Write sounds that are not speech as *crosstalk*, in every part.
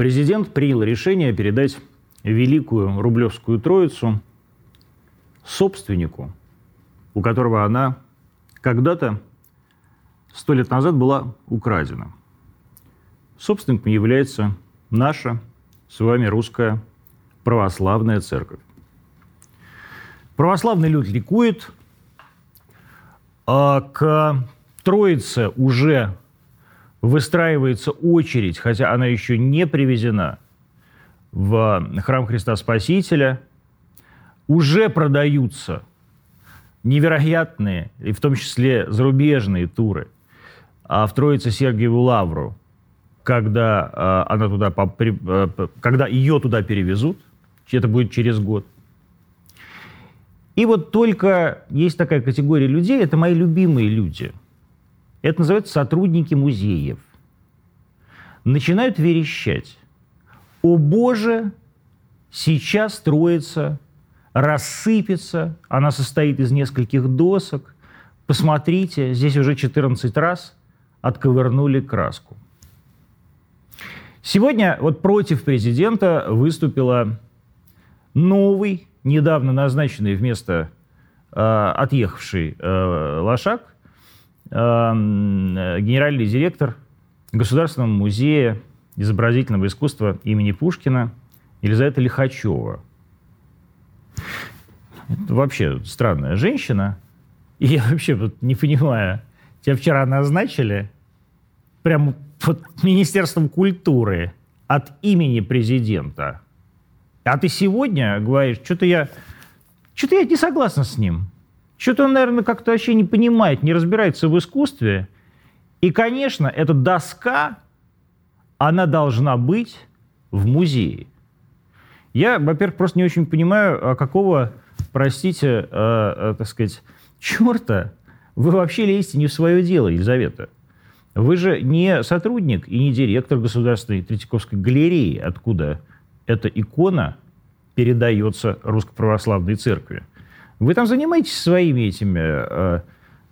Президент принял решение передать Великую Рублевскую Троицу собственнику, у которого она когда-то сто лет назад была украдена. Собственником является наша с вами русская православная церковь. Православный люд ликует, а к Троице уже выстраивается очередь, хотя она еще не привезена в храм Христа Спасителя. Уже продаются невероятные, и в том числе зарубежные туры а в Троице Сергиеву Лавру, когда, а, она туда, а, когда ее туда перевезут, это будет через год. И вот только есть такая категория людей, это мои любимые люди. Это называется сотрудники музеев. Начинают верещать. О боже, сейчас строится, рассыпется, она состоит из нескольких досок. Посмотрите, здесь уже 14 раз отковырнули краску. Сегодня вот против президента выступила новый, недавно назначенный вместо э, отъехавший э, Лошак, генеральный директор Государственного музея изобразительного искусства имени Пушкина Елизавета Лихачева. Это вообще странная женщина. И я вообще вот не понимаю, тебя вчера назначили прямо вот Министерством культуры от имени президента. А ты сегодня говоришь, что-то я, что-то я не согласна с ним. Что-то он, наверное, как-то вообще не понимает, не разбирается в искусстве. И, конечно, эта доска, она должна быть в музее. Я, во-первых, просто не очень понимаю, а какого, простите, э, э, так сказать, черта вы вообще лезете не в свое дело, Елизавета. Вы же не сотрудник и не директор Государственной Третьяковской галереи, откуда эта икона передается Русской Православной Церкви. Вы там занимаетесь своими этими э,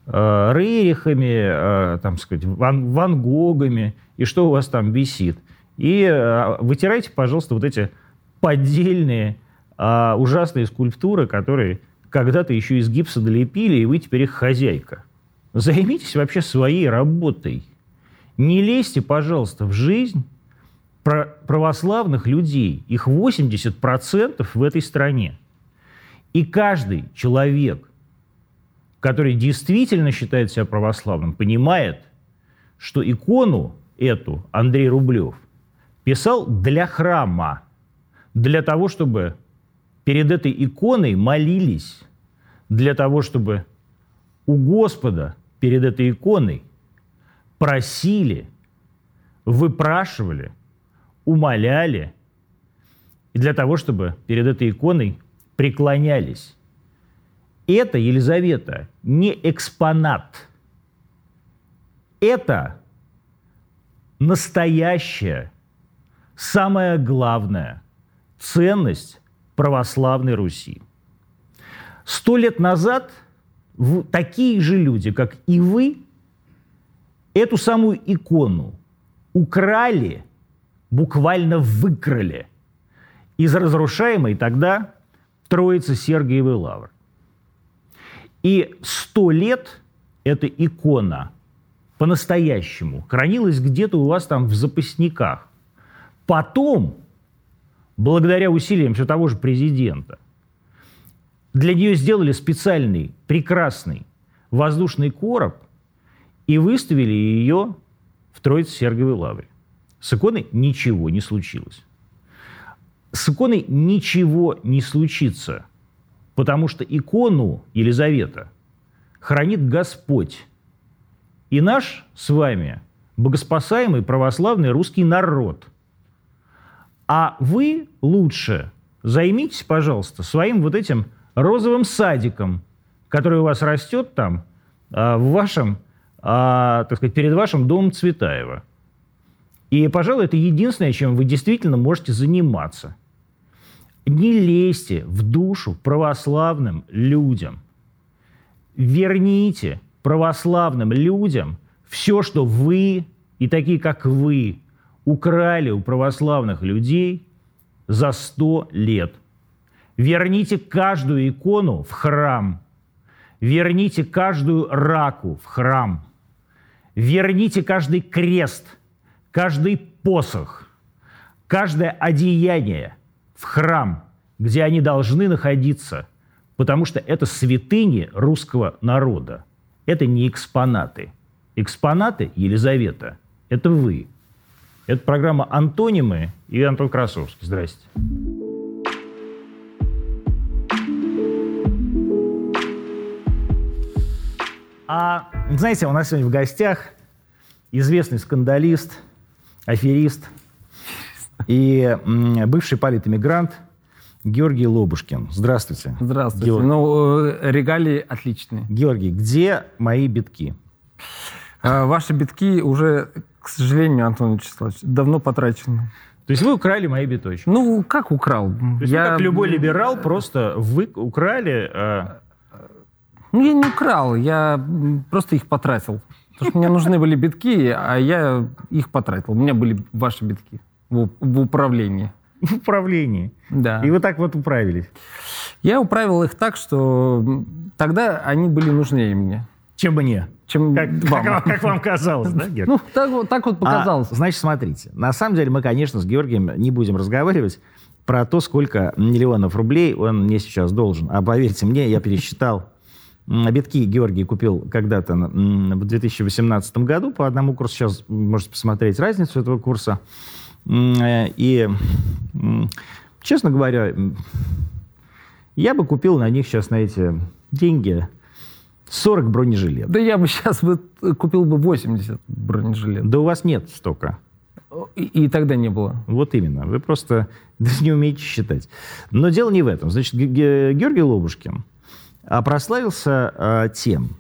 э, Рерихами, э, там, сказать, Ван, Ван Гогами, и что у вас там висит. И э, вытирайте, пожалуйста, вот эти поддельные э, ужасные скульптуры, которые когда-то еще из гипса долепили, и вы теперь их хозяйка. Займитесь вообще своей работой. Не лезьте, пожалуйста, в жизнь православных людей. Их 80% в этой стране. И каждый человек, который действительно считает себя православным, понимает, что икону эту Андрей Рублев писал для храма, для того, чтобы перед этой иконой молились для того, чтобы у Господа перед этой иконой просили, выпрашивали, умоляли, и для того, чтобы перед этой иконой преклонялись. Это, Елизавета, не экспонат. Это настоящая, самая главная ценность православной Руси. Сто лет назад такие же люди, как и вы, эту самую икону украли, буквально выкрали из разрушаемой тогда Троицы Сергиевой Лавры. И сто лет эта икона по-настоящему хранилась где-то у вас там в запасниках. Потом благодаря усилиям все того же президента. Для нее сделали специальный, прекрасный воздушный короб и выставили ее в Троице-Сергиевой лавре. С иконой ничего не случилось. С иконой ничего не случится, потому что икону Елизавета хранит Господь. И наш с вами богоспасаемый православный русский народ – а вы лучше займитесь, пожалуйста, своим вот этим розовым садиком, который у вас растет там, а, в вашем, а, так сказать, перед вашим домом Цветаева. И, пожалуй, это единственное, чем вы действительно можете заниматься. Не лезьте в душу православным людям. Верните православным людям все, что вы и такие, как вы, украли у православных людей за сто лет. Верните каждую икону в храм. Верните каждую раку в храм. Верните каждый крест, каждый посох, каждое одеяние в храм, где они должны находиться, потому что это святыни русского народа. Это не экспонаты. Экспонаты Елизавета – это вы. Это программа «Антонимы» и Антон Красовский. Здрасте. А, знаете, у нас сегодня в гостях известный скандалист, аферист и бывший политэмигрант Георгий Лобушкин. Здравствуйте. Здравствуйте. Георгий. Ну, э, регалии отличные. Георгий, где мои битки? А, ваши битки уже, к сожалению, Антон Вячеславович, давно потрачены. То есть вы украли мои биточки? Ну, как украл? То есть я... вы, как любой либерал, просто вы украли... А... Ну, я не украл, я просто их потратил. Потому что мне нужны были битки, а я их потратил. У меня были ваши битки в, в управлении. В управлении? Да. И вы так вот управились? Я управил их так, что тогда они были нужнее мне. Чем мне? Чем как, вам. Как, как вам казалось, да, Георгий? Ну, так, вот, так вот показалось. А, значит, смотрите. На самом деле мы, конечно, с Георгием не будем разговаривать про то, сколько миллионов рублей он мне сейчас должен. А поверьте мне, я пересчитал Битки Георгий купил когда-то в 2018 году по одному курсу. Сейчас можете посмотреть разницу этого курса. Э, и, честно говоря, я бы купил на них сейчас на эти деньги 40 бронежилетов. Да я бы сейчас бы купил бы 80 бронежилетов. Да у вас нет столько. И, и тогда не было. Вот именно. Вы просто не умеете считать. Но дело не в этом. Значит, Георгий Лобушкин а прославился э, тем,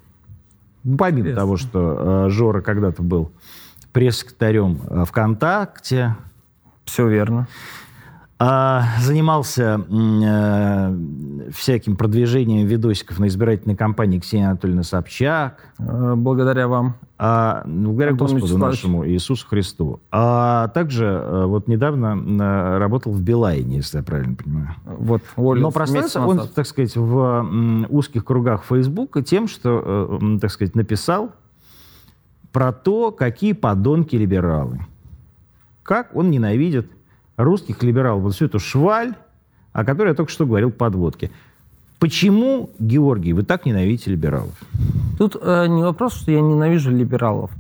помимо Интересно. того, что э, Жора когда-то был пресс-секретарем э, ВКонтакте. Все верно. А, занимался всяким продвижением видосиков на избирательной кампании Ксении Анатольевны Собчак. Благодаря вам. А, благодаря Антон Господу Вячеславович. нашему Иисусу Христу. А также э, вот недавно э, работал в Билайне, если я правильно понимаю. Вот, уволился Но прославился он, так сказать, в узких кругах Фейсбука тем, что, э, так сказать, написал про то, какие подонки либералы. Как он ненавидит русских либералов, вот всю эту шваль, о которой я только что говорил, подводки. Почему, Георгий, вы так ненавидите либералов? Тут э, не вопрос, что я ненавижу либералов,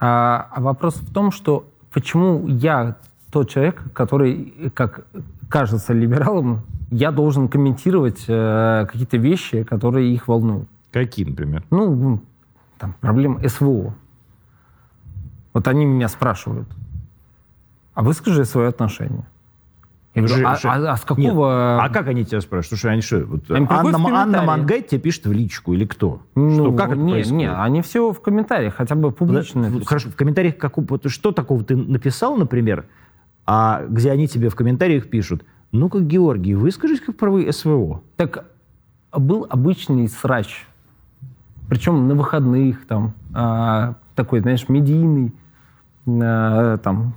а, а вопрос в том, что почему я тот человек, который, как кажется либералам, я должен комментировать э, какие-то вещи, которые их волнуют. Какие, например? Ну, там, проблема СВО. Вот они меня спрашивают а выскажи свое отношение. Я говорю, а, а, а с какого... Нет. А как они тебя спрашивают? Слушай, они что, вот они Анна, Анна Мангай тебе пишет в личку или кто? Ну, что, как это не, происходит? Не, они все в комментариях, хотя бы публично. Да, хорошо, в комментариях как, что такого ты написал, например, а где они тебе в комментариях пишут, ну-ка, Георгий, выскажись как про СВО. Так был обычный срач, причем на выходных, там, а, такой, знаешь, медийный, а, там,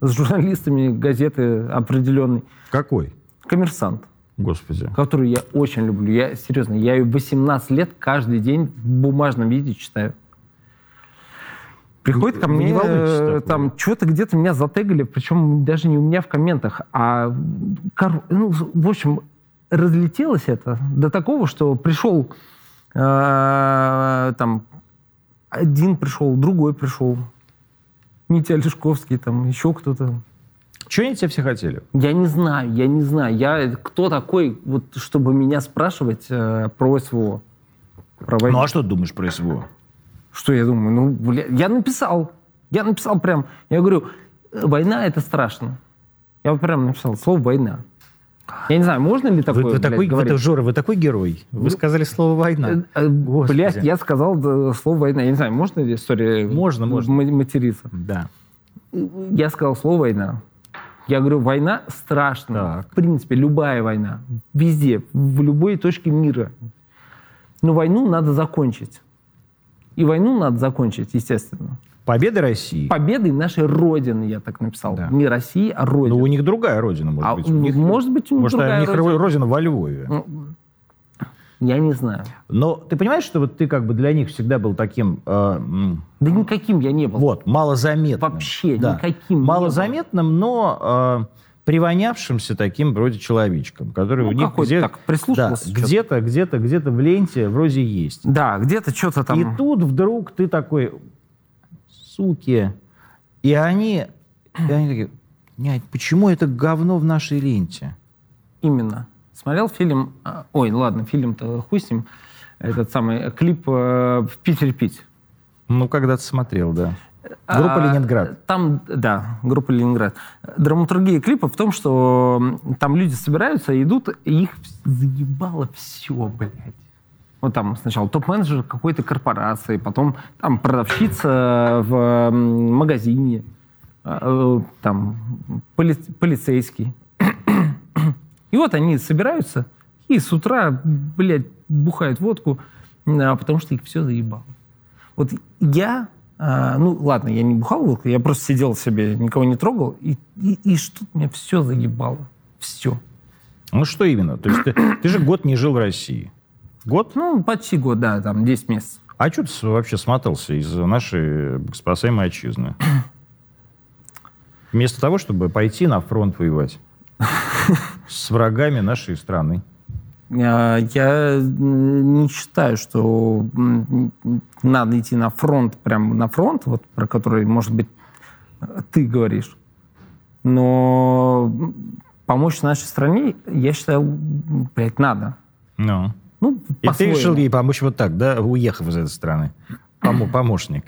с журналистами газеты определенной. Какой? Коммерсант. Господи. Которую я очень люблю. Я, серьезно, я ее 18 лет каждый день в бумажном виде читаю. Приходит ко мне, э, там, что-то где-то меня затегали, причем даже не у меня в комментах, а, ну, в общем, разлетелось это до такого, что пришел, э, там, один пришел, другой пришел, Митя Олешковский, там еще кто-то. Чего они тебя все хотели? Я не знаю, я не знаю. Я кто такой, вот, чтобы меня спрашивать э, про СВО? Про войну. Ну а что ты думаешь про СВО? Что я думаю? Ну, бля, я написал. Я написал прям. Я говорю, война это страшно. Я прям написал слово война. Я не знаю, можно ли такое вы, вы блядь, такой, говорить? Вы, Жора, вы такой герой. Вы ну, сказали слово «война». Э, э, блядь, я сказал слово «война». Я не знаю, можно ли история можно, можно. материться? Да. Я сказал слово «война». Я говорю, война страшна. В принципе, любая война. Везде, в любой точке мира. Но войну надо закончить. И войну надо закончить, естественно. Победы России. Победы нашей Родины, я так написал. Да. Не России, а Родины. Ну, у них другая Родина, может а быть. У них, может быть, у них может, другая у них Родина. Родина во Львове. Ну, я не знаю. Но ты понимаешь, что вот ты как бы для них всегда был таким... Э, да никаким я не был. Вот, малозаметным. Вообще да. никаким Малозаметным, но... Э, привонявшимся таким вроде человечком, который ну, у них где, так прислушивался. Да, где-то, где-то, где-то в ленте вроде есть. Да, где-то что-то там. И тут вдруг ты такой, суки, и они, и они такие, нет, почему это говно в нашей ленте? Именно. Смотрел фильм, а, ой, ладно, фильм-то хуй с ним, этот самый клип э, в Питере пить. Ну, когда-то смотрел, да. Группа а, «Ленинград». Там, да, группа «Ленинград». Драматургия клипа в том, что там люди собираются, идут, и их заебало все, блядь. Вот там сначала топ-менеджер какой-то корпорации, потом там продавщица в магазине, э, там поли полицейский. И вот они собираются и с утра, блядь, бухают водку, а, потому что их все заебало. Вот я а, ну, ладно, я не бухал, я просто сидел себе, никого не трогал, и, и, и что-то меня все заебало. Все. Ну, что именно? То есть ты, ты же год не жил в России. Год? Ну, почти год, да, там 10 месяцев. А что ты вообще смотался из нашей спасаемой отчизны? *laughs* Вместо того, чтобы пойти на фронт воевать *laughs* с врагами нашей страны. А, я не считаю, что надо идти на фронт, прям на фронт, вот про который, может быть, ты говоришь. Но помочь нашей стране, я считаю, блядь, надо. Ну. Ну, И ты решил ей помочь вот так, да, уехав из этой страны? Пом- *clears throat* помощник.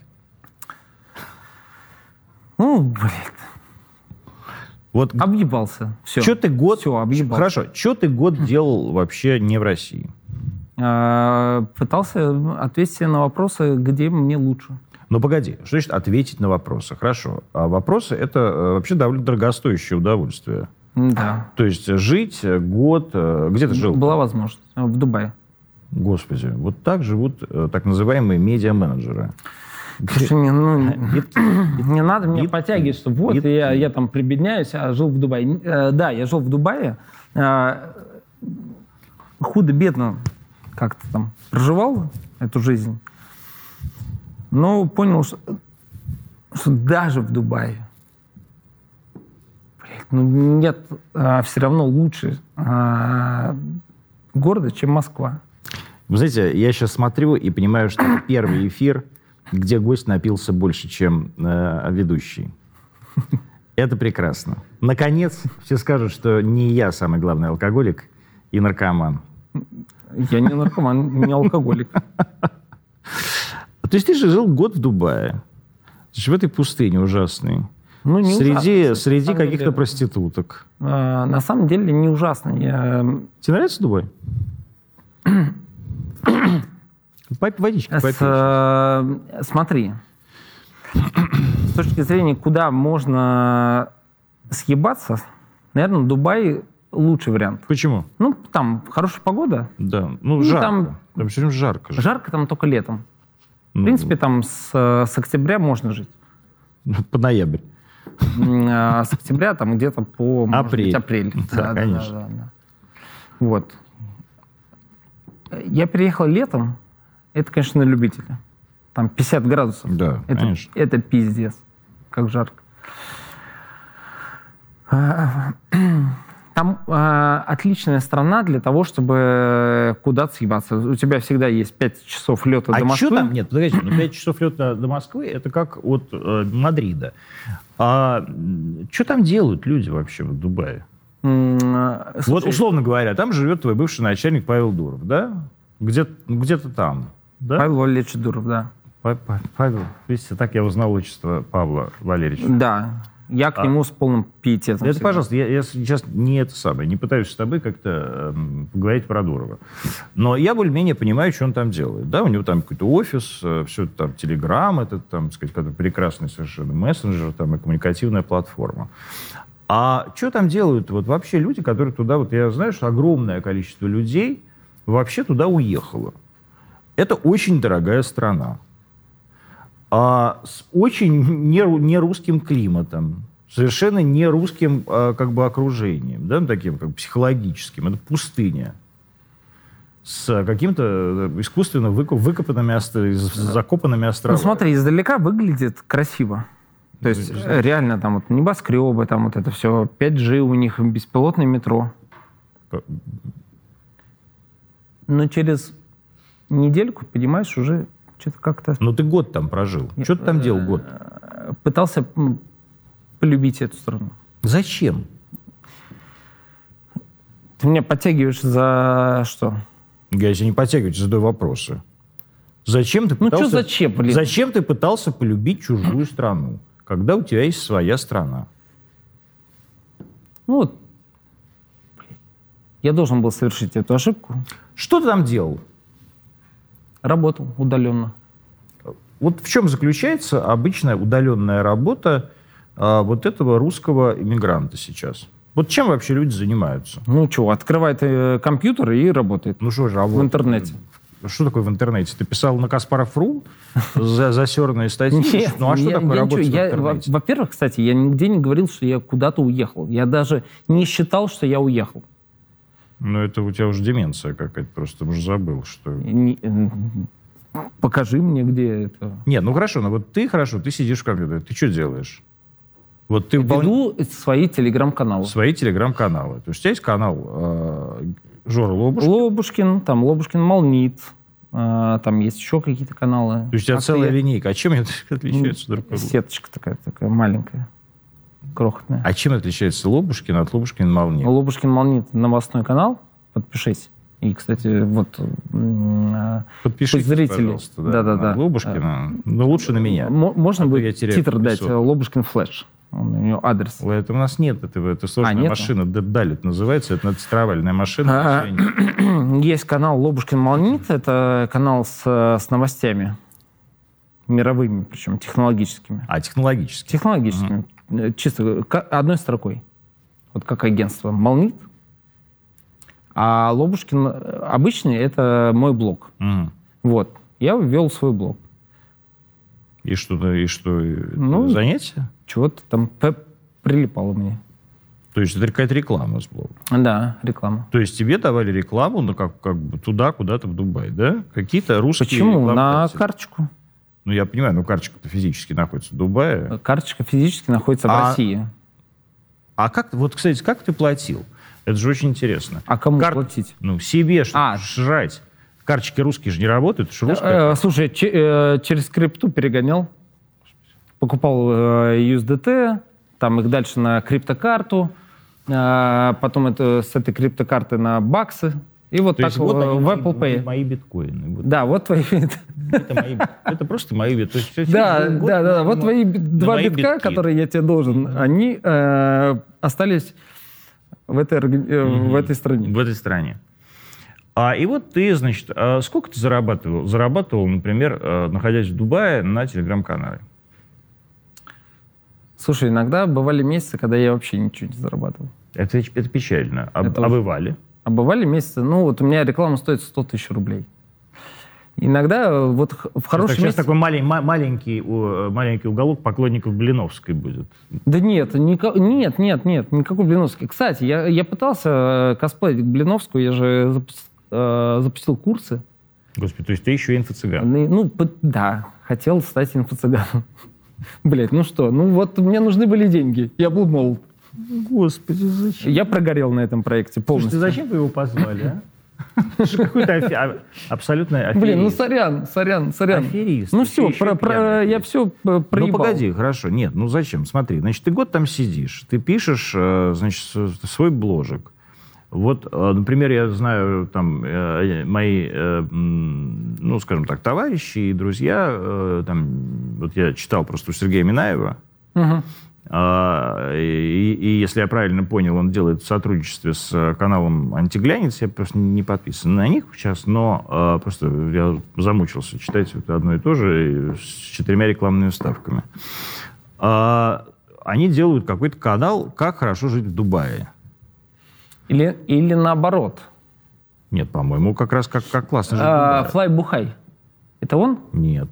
Ну, блядь. Вот объебался. Все. Что ты год... Все, объебался. Хорошо. Что ты год делал вообще не в России? А, пытался ответить на вопросы, где мне лучше. Ну, погоди. Что значит ответить на вопросы? Хорошо. А вопросы — это э, вообще довольно дорогостоящее удовольствие. Да. То есть жить год... Э, где ты жил? Была возможность. В Дубае. Господи. Вот так живут э, так называемые медиа-менеджеры. Слушай, не, ну, не надо меня подтягивать, что вот я, я там прибедняюсь, а жил в Дубае. Э, да, я жил в Дубае. Э, худо-бедно как-то там проживал эту жизнь. Но понял, что, что даже в Дубае блядь, ну, нет а, все равно лучше а, города, чем Москва. Вы знаете, я сейчас смотрю и понимаю, что первый эфир где гость напился больше, чем э, ведущий. Это прекрасно. Наконец, все скажут, что не я самый главный алкоголик и наркоман. Я не наркоман, не алкоголик. То есть ты же жил год в Дубае. В этой пустыне ужасной. Ну, не среди ужасно, среди каких-то проституток. А, на самом деле не ужасно. Я... Тебе нравится Дубай? *clears throat* Водички, попей. С, смотри, с точки зрения, куда можно съебаться, наверное, Дубай лучший вариант. Почему? Ну, там хорошая погода. Да, ну, ну жарко. Там, там все время жарко. Жарко там только летом. Ну, В принципе, там с, с октября можно жить. *laughs* По ноябрь. А с октября там где-то по апрель. Быть, апрель. *laughs* Да, да конечно. Да, да, да. Вот. Я приехал летом, это, конечно, на любителя. Там 50 градусов. Да, это, конечно. Это пиздец. Как жарко. Там э, отличная страна для того, чтобы куда-то съебаться. У тебя всегда есть 5 часов лета а до Москвы. А что там? Нет, подождите, ну 5 часов лета до Москвы, это как от э, Мадрида. А что там делают люди вообще в Дубае? Слушай, вот, условно говоря, там живет твой бывший начальник Павел Дуров, да? Где, где-то там. Да? Павел Валерьевич Дуров, да. Павел, видите, так я узнал отчество Павла Валерьевича. Да, я к а, нему с полным пиететом. Это, всегда. пожалуйста, я, я сейчас не это самое, не пытаюсь с тобой как-то э, говорить про Дурова. Но я более-менее понимаю, что он там делает. Да, у него там какой-то офис, э, все это там, Телеграм, это там, сказать, какой-то прекрасный совершенно мессенджер, там, и коммуникативная платформа. А что там делают вот вообще люди, которые туда, вот я знаю, что огромное количество людей вообще туда уехало. Это очень дорогая страна. а, с очень не, не русским климатом, совершенно не русским а, как бы окружением, да, таким как психологическим. Это пустыня с каким-то э, искусственно выкопанными, закопанными островами. Ну смотри, издалека выглядит красиво. То есть э, реально там вот небоскребы, там вот это все, 5G у них, беспилотное метро. Но через недельку, понимаешь, уже что-то как-то... Ну ты год там прожил. Что ты там делал э, год? Пытался полюбить эту страну. Зачем? Ты меня подтягиваешь за что? Я тебя не подтягиваю, задаю вопросы. Зачем ты пытался... Ну что зачем, блин? Зачем ты пытался полюбить чужую страну, когда у тебя есть своя страна? Ну вот, я должен был совершить эту ошибку. Что ты там делал? Работал удаленно. Вот в чем заключается обычная удаленная работа а, вот этого русского иммигранта сейчас? Вот чем вообще люди занимаются? Ну что, открывает э, компьютер и работает. Ну что же, а в интернете. Что такое в интернете? Ты писал на Каспаров.ру *laughs* за засерные статьи? Нет, ну а что я, такое я работать ничего, в интернете? Во-первых, кстати, я нигде не говорил, что я куда-то уехал. Я даже не считал, что я уехал. Ну это у тебя уже деменция какая-то, просто уже забыл, что... Не, покажи мне, где это. Нет, ну хорошо, но вот ты хорошо, ты сидишь в компьютере, ты что делаешь? Вот ты Веду вполне... свои телеграм-каналы. Свои телеграм-каналы. То есть у тебя есть канал э, Жора Лобушкин? Лобушкин, там Лобушкин Молнит, э, там есть еще какие-то каналы. То есть у тебя а целая я... линейка. А чем они *laughs* отличаются друг от друга? Сеточка такая, такая маленькая, крохотная. А чем отличается Лобушкин от Лобушкин Молнит? Лобушкин Молнит новостной канал, подпишись. И, кстати, вот Подпишитесь, зрители. пожалуйста, да, да, да, Лобушкина. Но лучше на меня. Можно а будет титр дать Лобушкин Флэш. Он, у него адрес. Это у нас нет этого. Это сложная а, машина. Далит называется. Это цифровальная машина. А, *clears throat* есть канал Лобушкин Молнит. Это канал с, с новостями. Мировыми, причем технологическими. А, технологическими. Технологическими. Угу. Чисто одной строкой. Вот как агентство Молнит. А Лобушкин обычный — это мой блог. Угу. Вот. Я ввел свой блог. И что, и что ну, занятие? Чего-то там прилипало мне. То есть это какая-то реклама с блога? Да, реклама. То есть тебе давали рекламу, ну, как, как бы туда, куда-то в Дубай, да? Какие-то русские Почему? На карточку. Ну, я понимаю, но карточка-то физически находится в Дубае. Карточка физически находится а, в России. А как, вот, кстати, как ты платил? Это же очень интересно. А кому Кар... платить? Ну, себе что а. жрать. Карточки русские же не работают, это же русская. Э, слушай, ч- э, через крипту перегонял. Покупал э, USDT, там их дальше на криптокарту, э, потом это, с этой криптокарты на баксы. И вот То так вот в они, Apple Pay. Мои биткоины. Вот. Да, вот твои... Это, мои, это просто мои биткоины. Да, да, да. Вот твои два битка, битки. которые я тебе должен, они э, остались в этой, э, в этой стране. В этой стране. А, и вот ты, значит, а сколько ты зарабатывал? Зарабатывал, например, э, находясь в Дубае на телеграм-канале? Слушай, иногда бывали месяцы, когда я вообще ничего не зарабатывал. Это, это печально. А, это а бывали? А бывали месяцы, ну вот у меня реклама стоит 100 тысяч рублей. Иногда э, вот в хорошем сейчас, месяц... такой малень, маленький, маленький уголок поклонников Блиновской будет. Да нет, никак, нет, нет, нет, никакой Блиновской. Кстати, я, я пытался косплеить Блиновскую, я же э, запустил курсы. Господи, то есть ты еще инфо-цыган? Ну, да, хотел стать инфо-цыганом. *laughs* Блять, ну что, ну вот мне нужны были деньги, я был молод. Господи, зачем? Я прогорел на этом проекте полностью. Слушайте, зачем вы его позвали, а? Какой-то. А, аферист. Блин, ну сорян, сорян, сорян. Аферист. Ну все, про, про, я все проебал. Ну погоди, хорошо. Нет, ну зачем? Смотри, значит, ты год там сидишь, ты пишешь, э, значит, свой бложек. Вот, э, например, я знаю, там, э, мои, э, ну, скажем так, товарищи и друзья, там, вот я читал просто у Сергея Минаева, угу. И, и, если я правильно понял, он делает в сотрудничестве с каналом «Антиглянец», я просто не подписан на них сейчас, но просто я замучился читать это одно и то же с четырьмя рекламными вставками. Они делают какой-то канал «Как хорошо жить в Дубае». Или, или наоборот? Нет, по-моему, как раз как, как классно жить а, Флай Бухай. Это он? Нет.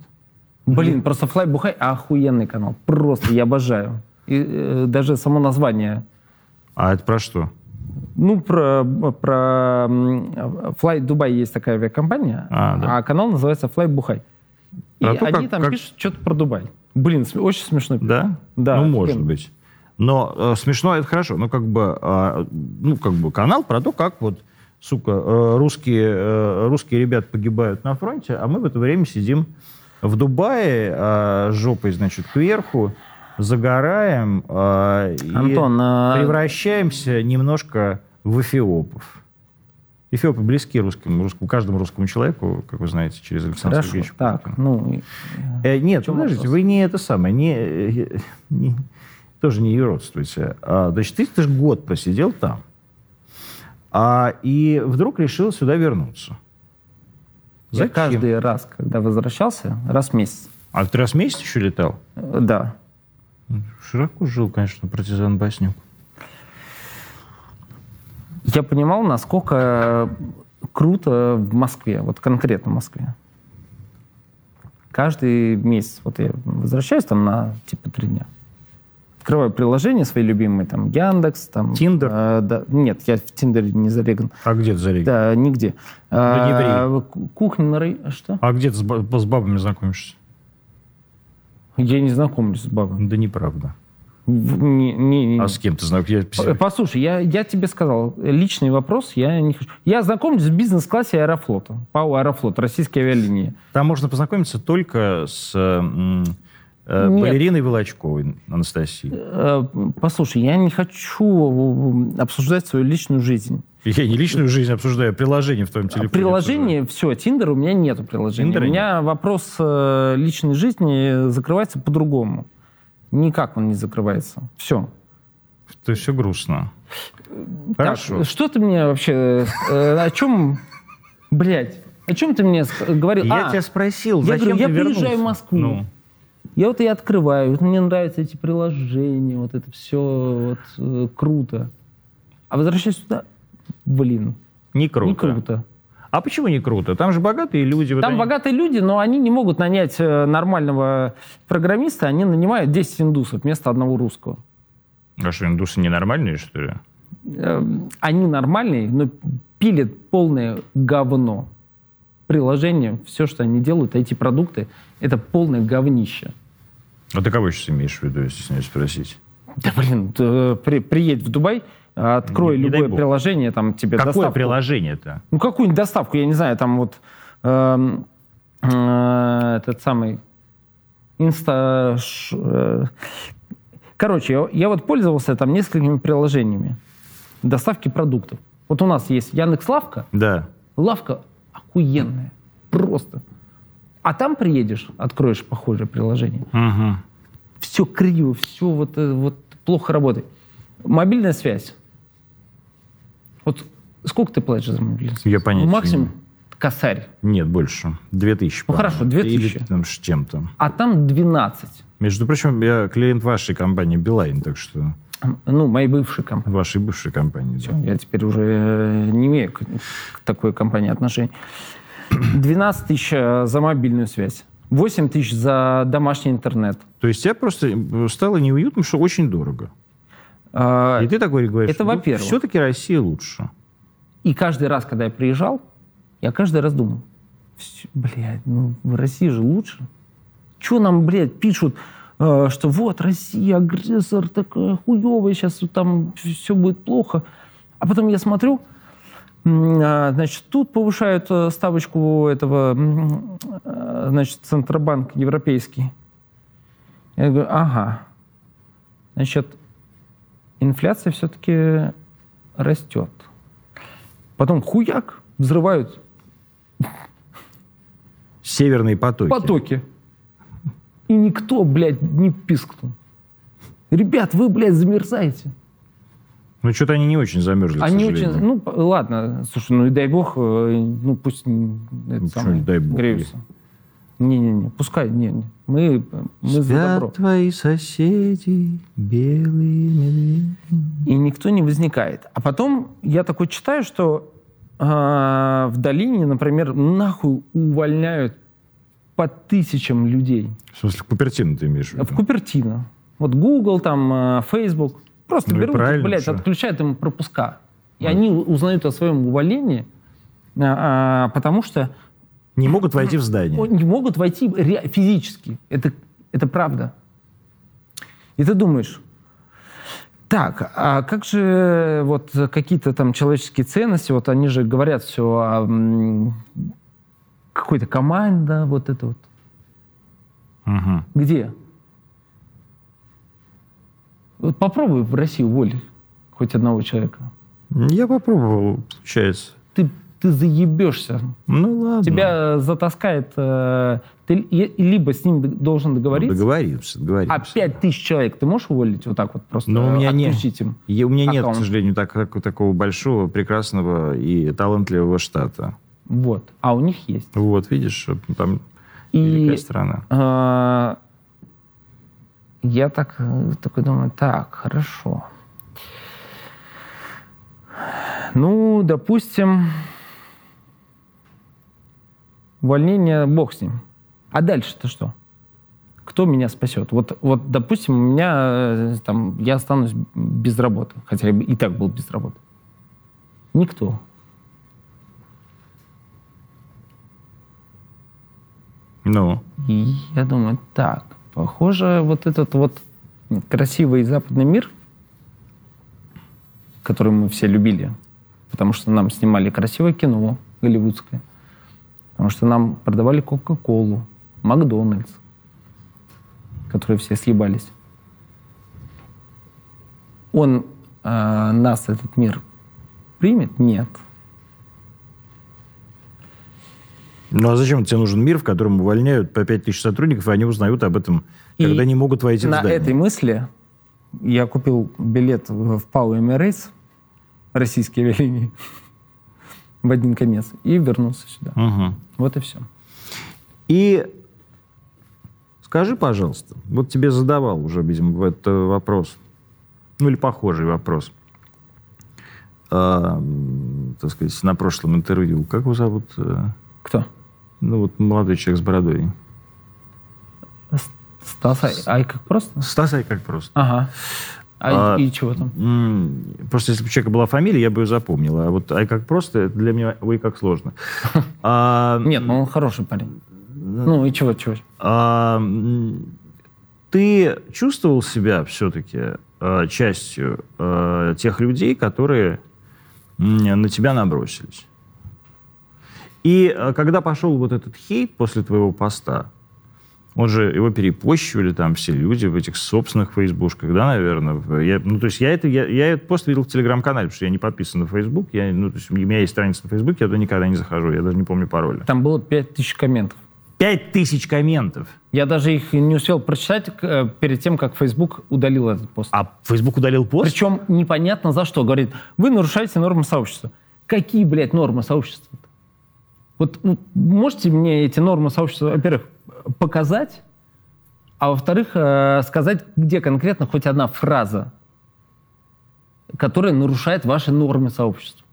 Блин, просто Fly Бухай охуенный канал. Просто я обожаю. И, э, даже само название. А это про что? Ну, про, про Fly Dubai есть такая авиакомпания, а, да. а канал называется Fly Бухай. И то, они как, там как... пишут что-то про Дубай. Блин, очень смешно. Да? Да. Ну, может блин. быть. Но э, смешно это хорошо. Ну, как бы, э, ну, как бы канал про то, как вот, сука, э, русские, э, русские ребята погибают на фронте, а мы в это время сидим в Дубае, э, жопой, значит, кверху, загораем э, Антон, и а... превращаемся немножко в эфиопов. Эфиопы близки русским, русскому, каждому русскому человеку, как вы знаете, через Александра Хорошо, Сергеевича. Так, ну... Э, нет, подождите, вы не это самое, не, э, не, тоже не юродствуйте. А, значит, ты, ты же год просидел там, а, и вдруг решил сюда вернуться. Зачем? Я каждый раз, когда возвращался, раз в месяц. А ты раз в месяц еще летал? Да. Широко жил, конечно, партизан Баснюк. Я понимал, насколько круто в Москве, вот конкретно в Москве. Каждый месяц, вот я возвращаюсь там на типа три дня, открываю приложение свои любимые, там, Яндекс, там... Тиндер? Э, да, нет, я в Тиндере не зареган. А где ты зареган? Да, нигде. Да а, кухня на рай... Что? А где ты с, с бабами знакомишься? Я не знакомлюсь с бабами. Да неправда. Не, не, не. А с кем ты знакомишься? Послушай, я, я тебе сказал, личный вопрос, я не хочу. Я знакомлюсь в бизнес-классе Аэрофлота, ПАО Аэрофлот, российские авиалинии. Там можно познакомиться только с Э, Нет. балериной Волочковой Анастасии. Э, послушай, я не хочу обсуждать свою личную жизнь. Я не личную жизнь обсуждаю, а приложение в твоем телефоне. Приложение, все, Тиндер у меня нету приложения. Тиндера у меня нет. вопрос э, личной жизни закрывается по-другому. Никак он не закрывается. Все. То есть все грустно. Хорошо. Так, что ты мне вообще... О чем... Блядь, о чем ты мне говорил? Я а, тебя спросил, я зачем говорю, ты я вернулся? приезжаю в Москву. Ну. Я вот и открываю, вот мне нравятся эти приложения, вот это все вот, э, круто. А возвращаясь сюда, блин. Не круто. Не круто. А почему не круто? Там же богатые люди. Вот Там они... богатые люди, но они не могут нанять э, нормального программиста, они нанимают 10 индусов вместо одного русского. А что, индусы ненормальные, что ли? Эм, они нормальные, но пилят полное говно. Приложение, все, что они делают, эти продукты, это полное говнище. А ты кого сейчас имеешь в виду, если с ней спросить? Да блин, при, приедь в Дубай, открой не, не любое приложение, там тебе Какое доставку. приложение-то? Ну, какую-нибудь доставку, я не знаю, там вот э, э, этот самый инста... Э, короче, я, я вот пользовался там несколькими приложениями доставки продуктов. Вот у нас есть Яндекс Лавка. Да. Лавка охуенная. Просто. А там приедешь, откроешь похожее приложение. Угу. Все криво, все вот, э, вот плохо работает. Мобильная связь. Вот сколько ты платишь за мобильную связь? Я понятия Максимум не... косарь. Нет, больше. Две тысячи. Ну хорошо, две тысячи. Или там с чем-то. А там 12. Между прочим, я клиент вашей компании Билайн, так что... Ну, моей бывшей компании. Вашей бывшей компании, Все, да. Я теперь уже э, не имею к такой компании отношений. 12 тысяч э, за мобильную связь. 8 тысяч за домашний интернет. То есть тебе просто э, стало неуютно, что очень дорого. А, и ты такой говоришь, это во-первых. все-таки Россия лучше. И каждый раз, когда я приезжал, я каждый раз думал, блядь, ну в России же лучше. Что нам, блядь, пишут, э, что вот Россия агрессор, такая хуевая, сейчас там все будет плохо. А потом я смотрю, значит, тут повышают э, ставочку этого, э, значит, Центробанк европейский. Я говорю, ага. Значит, инфляция все-таки растет. Потом хуяк взрывают Северные потоки. Потоки. И никто, блядь, не пискнул. Ребят, вы, блядь, замерзаете. Ну, что-то они не очень замерзли, Они очень... Ну, ладно, слушай, ну и дай бог, э, ну пусть это ну, самое, дай бог греются. Не-не-не, пускай, не, не. Мы, мы Спят за добро. твои соседи, белые медведи. И никто не возникает. А потом я такой читаю, что э, в долине, например, нахуй увольняют по тысячам людей. В смысле, Купертино ты имеешь в виду? В Купертино. Вот Google, там, э, Facebook. Просто ну берут, блядь, что? отключают им пропуска. И ну. они узнают о своем увольнении, а, а, потому что... Не могут войти в здание. Не могут войти физически. Это, это правда. И ты думаешь, так, а как же вот какие-то там человеческие ценности, вот они же говорят все о какой-то команде, вот это вот. Угу. Где? Вот попробуй в России уволить хоть одного человека. Я попробовал, получается. Ты, ты заебешься. Ну ладно. Тебя затаскает... Э, ты либо с ним должен договориться. Ну, договоримся, договоримся. А пять тысяч человек ты можешь уволить вот так вот просто? Но у меня нет. Им я, у меня аккаунт. нет, к сожалению, так, так, такого большого, прекрасного и талантливого штата. Вот. А у них есть. Вот, видишь, там и, великая страна. Э, я так такой думаю, так, хорошо. Ну, допустим, увольнение, бог с ним. А дальше-то что? Кто меня спасет? Вот, вот, допустим, у меня э, там, я останусь без работы, хотя я и так был без работы. Никто. Ну? И я думаю, так, похоже, вот этот вот красивый западный мир, который мы все любили, потому что нам снимали красивое кино голливудское, потому что нам продавали Кока-Колу, Макдональдс, которые все съебались. Он э, нас, этот мир, примет? Нет. Ну а зачем тебе нужен мир, в котором увольняют по 5 тысяч сотрудников, и они узнают об этом, и когда не могут войти в здание? На этой мысли я купил билет в Пау Эмирейтс, российские авиалинии, *laughs* в один конец, и вернулся сюда. Угу. Вот и все. И скажи, пожалуйста, вот тебе задавал уже, видимо, этот вопрос, ну или похожий вопрос, а, так сказать, на прошлом интервью. Как его зовут? Э? Кто? Ну вот молодой человек с бородой. Стас Ай, Ай как просто? Стас Ай как просто. Ага. А, а и чего там? Просто если бы у человека была фамилия, я бы ее запомнил. А вот Ай как просто, для меня ой как сложно. *laughs* А, Нет, ну он хороший парень. Ну и чего, чего? А, ты чувствовал себя все-таки а, частью тех людей, которые на тебя набросились? И а, когда пошел вот этот хейт после твоего поста, он же, его перепощивали там все люди в этих собственных фейсбушках, да, наверное. Я, ну, то есть я, это, я, я этот пост видел в Телеграм-канале, потому что я не подписан на Фейсбук. Я, ну, то есть у меня есть страница на Фейсбуке, я туда никогда не захожу, я даже не помню пароля. Там было 5000 комментов. Пять тысяч комментов. Я даже их не успел прочитать э, перед тем, как Facebook удалил этот пост. А Facebook удалил пост? Причем непонятно за что. Говорит, вы нарушаете нормы сообщества. Какие, блядь, нормы сообщества? Вот ну, можете мне эти нормы сообщества, во-первых, показать, а во-вторых, э, сказать, где конкретно хоть одна фраза, которая нарушает ваши нормы сообщества.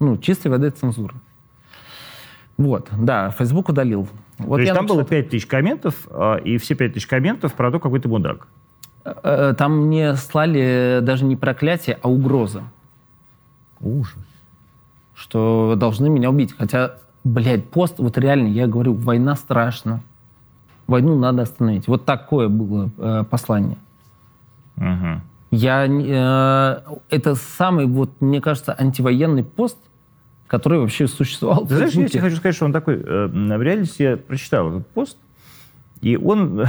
Ну, чистой воды цензура. Вот, да, Facebook удалил. Вот то есть там было 5 тысяч комментов, а, и все 5 тысяч комментов про то, какой ты мудак. Э, э, там мне слали даже не проклятие, а угроза. Ужас. Что должны меня убить. Хотя блядь, пост, вот реально, я говорю, война страшна. Войну надо остановить. Вот такое было э, послание. Угу. Я, э, это самый, вот, мне кажется, антивоенный пост, который вообще существовал. Ты знаешь, я тебе хочу сказать, что он такой... Э, в реальности я прочитал этот пост, и он...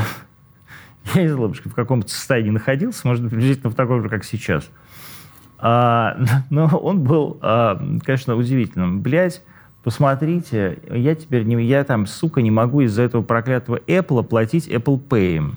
*laughs* я не знаю, в каком-то состоянии находился, может приблизительно в таком же, как сейчас. А, *laughs* но он был, а, конечно, удивительным. Блядь, посмотрите, я теперь не, я там, сука, не могу из-за этого проклятого Apple платить Apple Pay.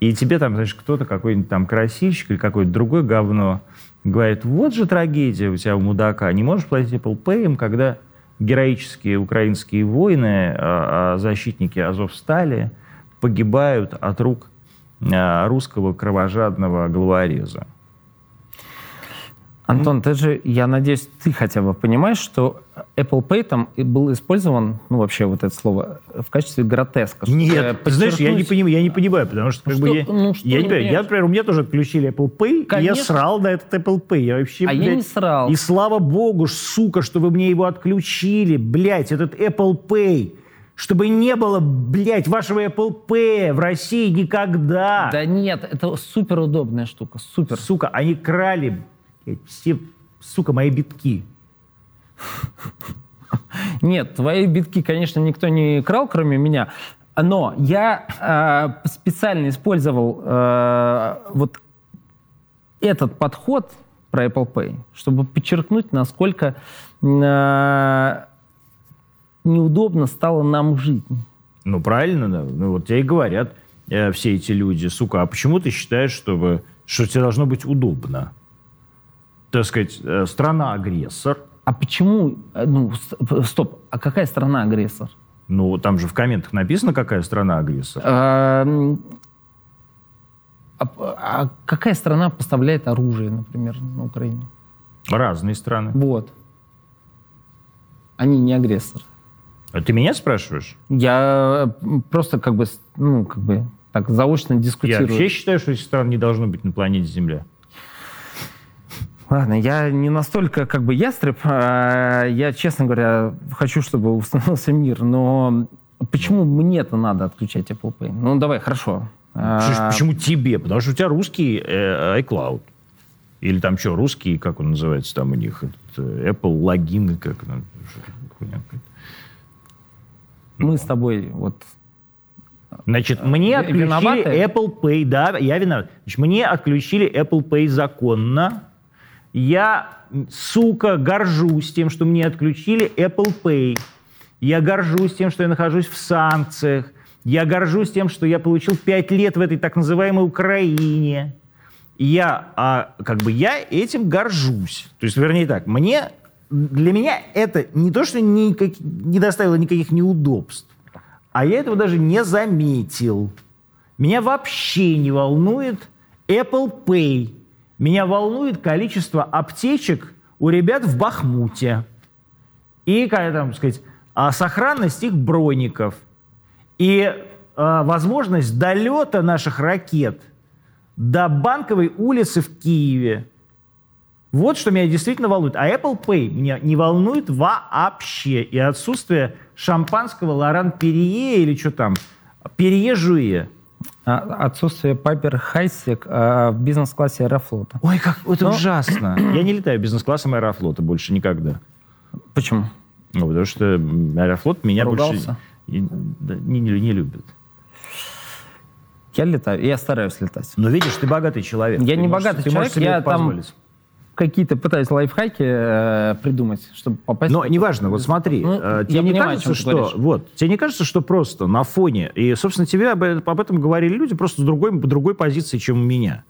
И тебе там, знаешь, кто-то, какой-нибудь там красильщик или какое-то другое говно говорит, вот же трагедия у тебя у мудака, не можешь платить Apple Pay, когда героические украинские воины, а, а защитники Азовстали погибают от рук а, русского кровожадного головореза. Антон, ты же, я надеюсь, ты хотя бы понимаешь, что Apple Pay там был использован, ну, вообще вот это слово, в качестве гротеска. Нет, ты знаешь, я не, понимаю, я не понимаю, потому что, как что, бы, я, ну, что я не понимаю. Я, например, у меня тоже отключили Apple Pay, Конечно. и я срал на этот Apple Pay. Я вообще, а блядь, я не срал. И слава богу, сука, что вы мне его отключили, блядь, этот Apple Pay чтобы не было, блядь, вашего Apple Pay в России никогда. Да нет, это супер удобная штука, супер. Сука, они крали все, сука, мои битки. Нет, твои битки, конечно, никто не крал, кроме меня. Но я э, специально использовал э, вот этот подход про Apple Pay, чтобы подчеркнуть, насколько э, неудобно стало нам жить. Ну, правильно, да. Ну, вот тебе и говорят э, все эти люди, сука, а почему ты считаешь, чтобы, что тебе должно быть удобно? Так сказать, э, страна-агрессор. А почему, э, ну, стоп, а какая страна-агрессор? Ну, там же в комментах написано, какая страна-агрессор. А, а, а какая страна поставляет оружие, например, на Украине? Разные страны. Вот. Они не агрессор. А ты меня спрашиваешь? Я просто как бы, ну, как бы так заочно дискутирую. Я вообще считаю, что этих стран не должно быть на планете Земля. Ладно, я не настолько как бы ястреб. А я, честно говоря, хочу, чтобы установился мир. Но почему мне-то надо отключать Apple Pay? Ну, давай, хорошо. Почему, а... почему тебе? Потому что у тебя русский э, iCloud. Или там что, русский, как он называется там у них? Э, Apple логин, как Мы с тобой вот Значит, мне отключили виноваты? Apple Pay, да, я виноват. Значит, мне отключили Apple Pay законно. Я, сука, горжусь тем, что мне отключили Apple Pay. Я горжусь тем, что я нахожусь в санкциях. Я горжусь тем, что я получил 5 лет в этой так называемой Украине. Я, а, как бы, я этим горжусь. То есть, вернее так, мне, для меня это не то, что никак, не доставило никаких неудобств, а я этого даже не заметил. Меня вообще не волнует Apple Pay. Меня волнует количество аптечек у ребят в Бахмуте. И, как там сказать, а, сохранность их броников. И э, возможность долета наших ракет до Банковой улицы в Киеве. Вот что меня действительно волнует. А Apple Pay меня не волнует вообще. И отсутствие шампанского Лоран Перье или что там, Перье Жуе. А, отсутствие Хайсик а, в бизнес-классе Аэрофлота. Ой, как это Но... ужасно. *clears throat* Я не летаю бизнес-классом Аэрофлота больше никогда. Почему? Ну, потому что Аэрофлот меня Ругался? больше не, не, не любит. Я летаю, я стараюсь летать. Но видишь, ты богатый человек. Я ты не можешь, богатый человек, я там какие-то пытаюсь лайфхаки э, придумать, чтобы попасть. Но неважно, вот смотри, ну, э, тебе не понимаю, кажется, что вот тебе не кажется, что просто на фоне и, собственно, тебе об, об этом говорили люди просто с другой по другой позиции, чем у меня,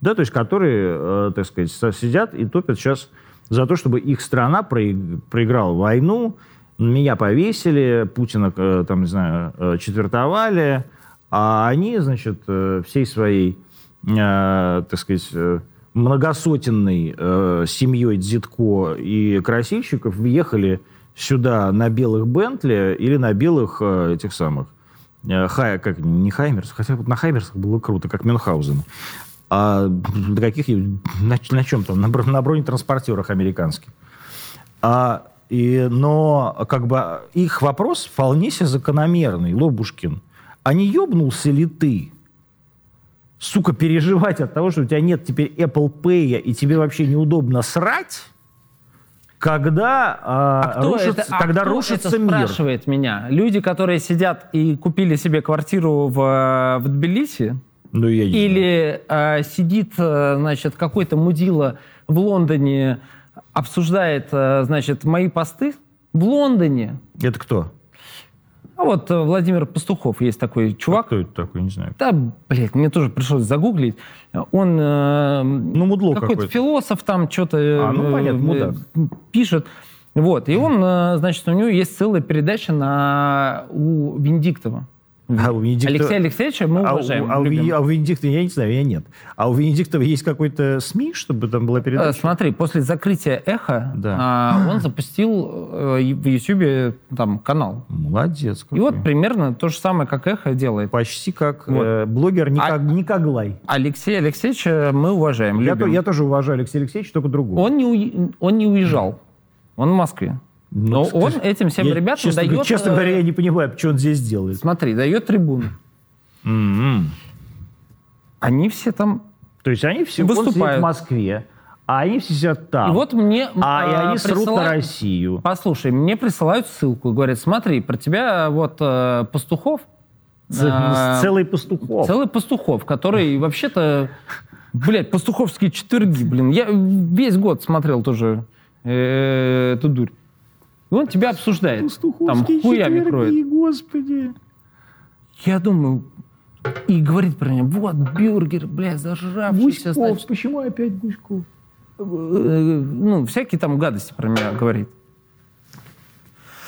да, то есть которые, э, так сказать, сидят и топят сейчас за то, чтобы их страна проиграла войну, меня повесили, Путина, э, там, не знаю, э, четвертовали, а они, значит, э, всей своей, так сказать, многосотенной семьей Дзитко и красильщиков въехали сюда на белых Бентли или на белых этих самых, хай, как, не Хаймерс, хотя вот на Хаймерсах было круто, как Мюнхгаузен. А на каких, на, на чем там, на, на бронетранспортерах американских. А, и, но как бы их вопрос вполне себе закономерный, Лобушкин. А не ебнулся ли ты, сука, переживать от того, что у тебя нет теперь Apple Pay, и тебе вообще неудобно срать, когда, а, а рушится, это, а когда кто рушится это мир. спрашивает меня? Люди, которые сидят и купили себе квартиру в, в Тбилиси, ну, я не Или э, сидит, э, значит, какой-то мудила в Лондоне, обсуждает, э, значит, мои посты в Лондоне. Это кто? А вот э, Владимир Пастухов есть такой чувак. А кто это такой, не знаю. Да, блядь, мне тоже пришлось загуглить. Он э, ну, мудло какой-то какой философ там что-то а, ну, понятно, мудак. пишет. Вот, и он, значит, у него есть целая передача на, у Виндиктова. А у Венедиктова... Алексея Алексеевича мы уважаем. А, у, а, у, а у Венедиктова, я не знаю, я нет. А у Венедиктова есть какой-то СМИ, чтобы там была передача? Э, смотри, после закрытия «Эхо» да. а, он запустил э, в Ютьюбе там канал. Молодец. Какой. И вот примерно то же самое, как «Эхо» делает. Почти как вот. э, блогер Никак, а, Никоглай. Алексея Алексеевича мы уважаем, я, то, я тоже уважаю Алексея Алексеевича, только другого. Он не, он не уезжал. Он в Москве. Но ну, он этим всем я, ребятам честно, дает... Честно говоря, я не понимаю, что он здесь делает. Смотри, дает трибуну. Mm-hmm. Они все там То есть они все выступают в Москве, а они все сидят там. И вот мне а, а и они присылают... срут на Россию. Послушай, мне присылают ссылку, говорят, смотри, про тебя вот э, Пастухов... Э, целый Пастухов. Целый Пастухов, который вообще-то... Блядь, пастуховские четверги, блин. Я весь год смотрел тоже э, эту дурь. И он тебя обсуждает. Там хуями кроет. господи. Я думаю, и говорит про меня, вот, бюргер, блядь, зажравшийся. Гуськов, значит, почему опять Гуськов? Э, ну, всякие там гадости про меня говорит.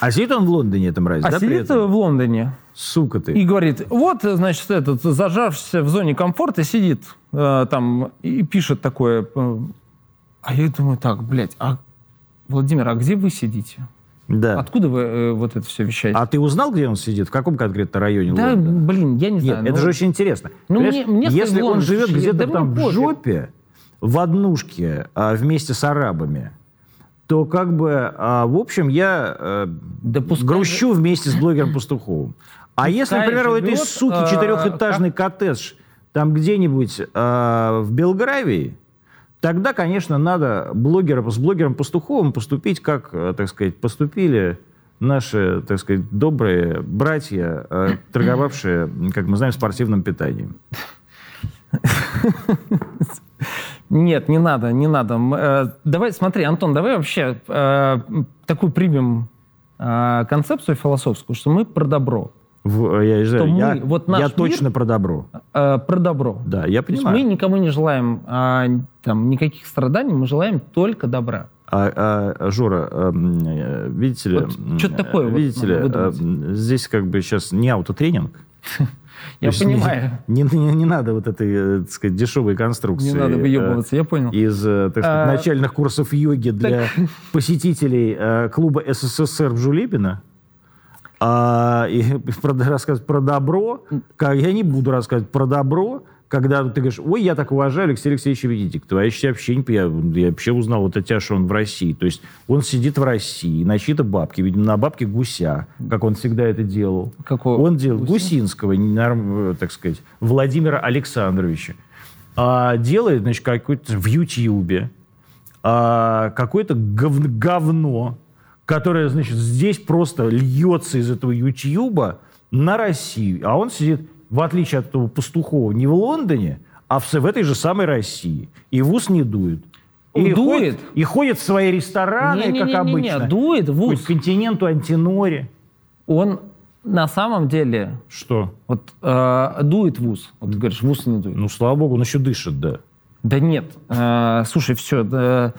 А сидит он в Лондоне, этом разе, а да, сидит в Лондоне. Сука ты. И говорит, вот, значит, этот зажавшийся в зоне комфорта сидит э, там и пишет такое. Э, а я думаю, так, блядь, а, Владимир, а где вы сидите? Да. Откуда вы э, вот это все вещаете? А ты узнал, где он сидит? В каком конкретно районе Да, Лондона? блин, я не знаю. Нет, но... это же очень интересно. Ну, мне, мне если он живет где-то да там в жопе, в однушке, а, вместе с арабами, то как бы, а, в общем, я а, да грущу же... вместе с блогером Пастуховым. А пускай если, например, живет, у этой суки а, четырехэтажный как... коттедж там где-нибудь а, в Белгравии, тогда, конечно, надо блогера, с блогером Пастуховым поступить, как, э, так сказать, поступили наши, так сказать, добрые братья, э, *laughs* торговавшие, как мы знаем, спортивным питанием. Нет, не надо, не надо. Э, давай, смотри, Антон, давай вообще такую примем концепцию философскую, что мы про добро. В, я, что я, мы, вот я точно про добро. Э, про добро. Да, я понимаю. Мы никому не желаем э, там, никаких страданий, мы желаем только добра. А, а Жора, э, видите ли... Вот, что такое? Видите вот, ли, э, здесь как бы сейчас не аутотренинг. *laughs* Я понимаю. Не, не, не надо вот этой, э, так сказать, дешевой конструкции. Не надо выебываться, я понял. Из, э, так сказать, а, начальных курсов йоги для так... *laughs* посетителей э, клуба СССР в Жулебино а, и *laughs* про, рассказывать про добро, как, я не буду рассказывать про добро, когда ты говоришь, ой, я так уважаю Алексея Алексеевича Венедиктова, а я сейчас вообще, не, я, я вообще узнал вот от тебя, что он в России. То есть он сидит в России на чьи-то бабки, видимо, на бабки гуся, как он всегда это делал. Какого? Он делал гуся? Гусинского, так сказать, Владимира Александровича. А, делает, значит, какой-то в Ютьюбе а, какое-то гов, говно, которая, значит, здесь просто льется из этого Ютьюба на Россию. А он сидит, в отличие от этого Пастухова, не в Лондоне, а в, в этой же самой России. И в ус не дует. И дует. Ходит, и ходит в свои рестораны, не, не, как не, не, обычно. Не, дует в ус. К континенту Антиноре. Он на самом деле... Что? Вот э, дует в ус. Вот ты говоришь, в ус не дует. Ну, слава богу, он еще дышит, да. Да нет. Э, слушай, все. Да,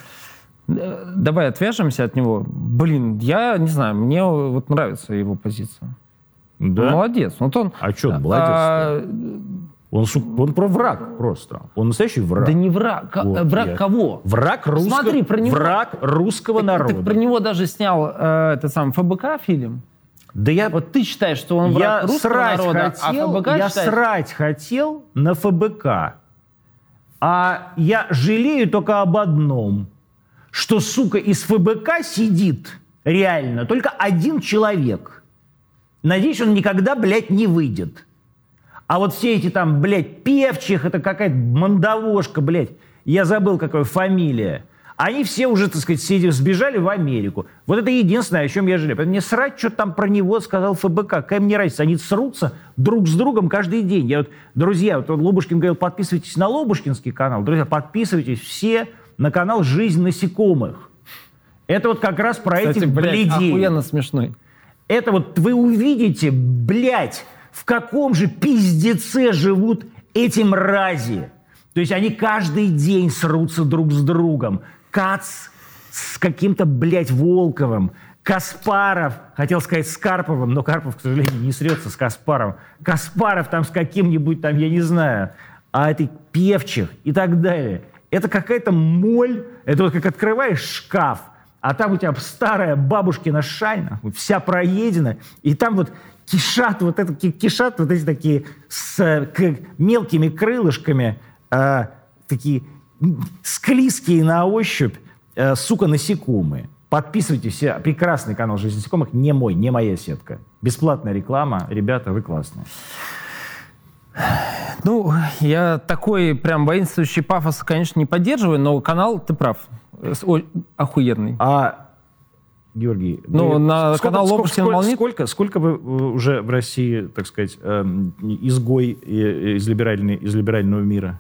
давай отвяжемся от него. Блин, я не знаю, мне вот нравится его позиция. Да? молодец. Вот он, а что он молодец? А, он, он про враг просто. Он настоящий враг. Да не враг. Вот, враг я. кого? Враг русского, Смотри, про него, враг русского так, народа. Так про него даже снял э, этот сам ФБК фильм. Да я... Вот ты считаешь, что он враг я русского народа, а хотел, а ФБК Я считает... срать хотел на ФБК. А я жалею только об одном – что, сука, из ФБК сидит реально только один человек. Надеюсь, он никогда, блядь, не выйдет. А вот все эти там, блядь, певчих, это какая-то мандавошка, блядь, я забыл, какая фамилия. Они все уже, так сказать, сидели, сбежали в Америку. Вот это единственное, о чем я жалею. Поэтому мне срать, что там про него сказал ФБК. Какая мне разница? Они срутся друг с другом каждый день. Я вот, друзья, вот Лобушкин говорил, подписывайтесь на Лобушкинский канал. Друзья, подписывайтесь все на канал «Жизнь насекомых». Это вот как раз про Кстати, этих блядь, бледей. охуенно смешной. Это вот вы увидите, блядь, в каком же пиздеце живут эти мрази. То есть они каждый день срутся друг с другом. Кац с каким-то, блядь, Волковым. Каспаров, хотел сказать с Карповым, но Карпов, к сожалению, не срется с Каспаровым. Каспаров там с каким-нибудь там, я не знаю, а этой певчих и так далее. Это какая-то моль, это вот как открываешь шкаф, а там у тебя старая бабушкина шайна, вся проедена, и там вот кишат вот это, кишат вот эти такие с мелкими крылышками, э, такие склизкие на ощупь, э, сука, насекомые. Подписывайтесь все. Прекрасный канал «Жизнь насекомых». Не мой, не моя сетка. Бесплатная реклама. Ребята, вы классные. Ну, я такой прям воинствующий пафос, конечно, не поддерживаю, но канал, ты прав, охуенный. А, Георгий, ну, вы, на сколько, канал Лопушкин сколько, сколько, сколько, сколько вы уже в России, так сказать, эм, изгой из, либеральной, из либерального мира?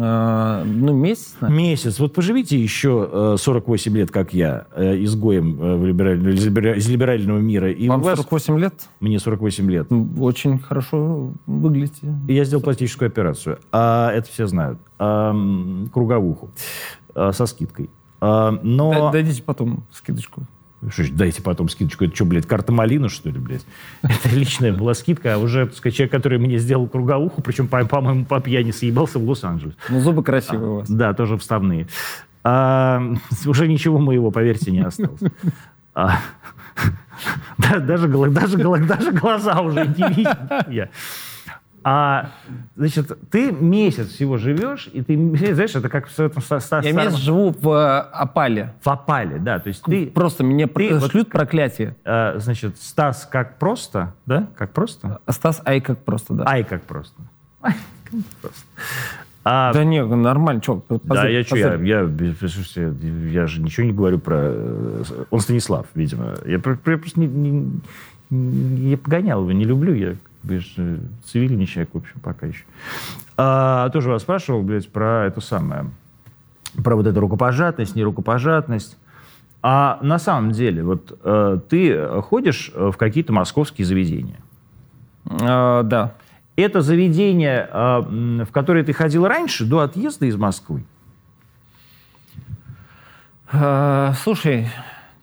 А, ну, месяц. Наверное. Месяц. Вот поживите еще 48 э, лет, как я, э, изгоем э, в либераль... из либерального мира. И Вам вас... 48 лет? Мне 48 лет. Очень хорошо выглядите. И я сделал пластическую операцию. А это все знают. А, круговуху. А, со скидкой. А, но... Дадите потом скидочку. Что дайте потом скидочку. Это что, блядь, карта малина, что ли, блядь? *laughs* Это личная была скидка, а уже, так сказать, человек, который мне сделал круговуху, причем, по-моему, по, пьяни съебался в Лос-Анджелес. Ну, зубы красивые а, у вас. Да, тоже вставные. А, *laughs* уже ничего моего, поверьте, не осталось. *laughs* А, да, даже, даже, даже глаза уже не видят. А, значит, ты месяц всего живешь, и ты, *laughs* знаешь, это как в этом Я старом... месяц живу в э, опале. В опале, да. То есть ты... Просто мне ты, шлют вот, проклятие. А, значит, Стас как просто, да? Как просто? Стас Ай как просто, да. Ай как просто. *laughs* Ай как просто. А, да нет, нормально. Что, да, я что, я, я, слушайте, я же ничего не говорю про... Э, он Станислав, видимо. Я, я просто не, не, не, я погонял его, не люблю. Я вы же цивильный человек, в общем, пока еще. А, тоже вас спрашивал, блядь, про это самое, про вот эту рукопожатность, не рукопожатность. А на самом деле, вот э, ты ходишь в какие-то московские заведения? А, да. Это заведение, э, в которое ты ходил раньше, до отъезда из Москвы? А, слушай,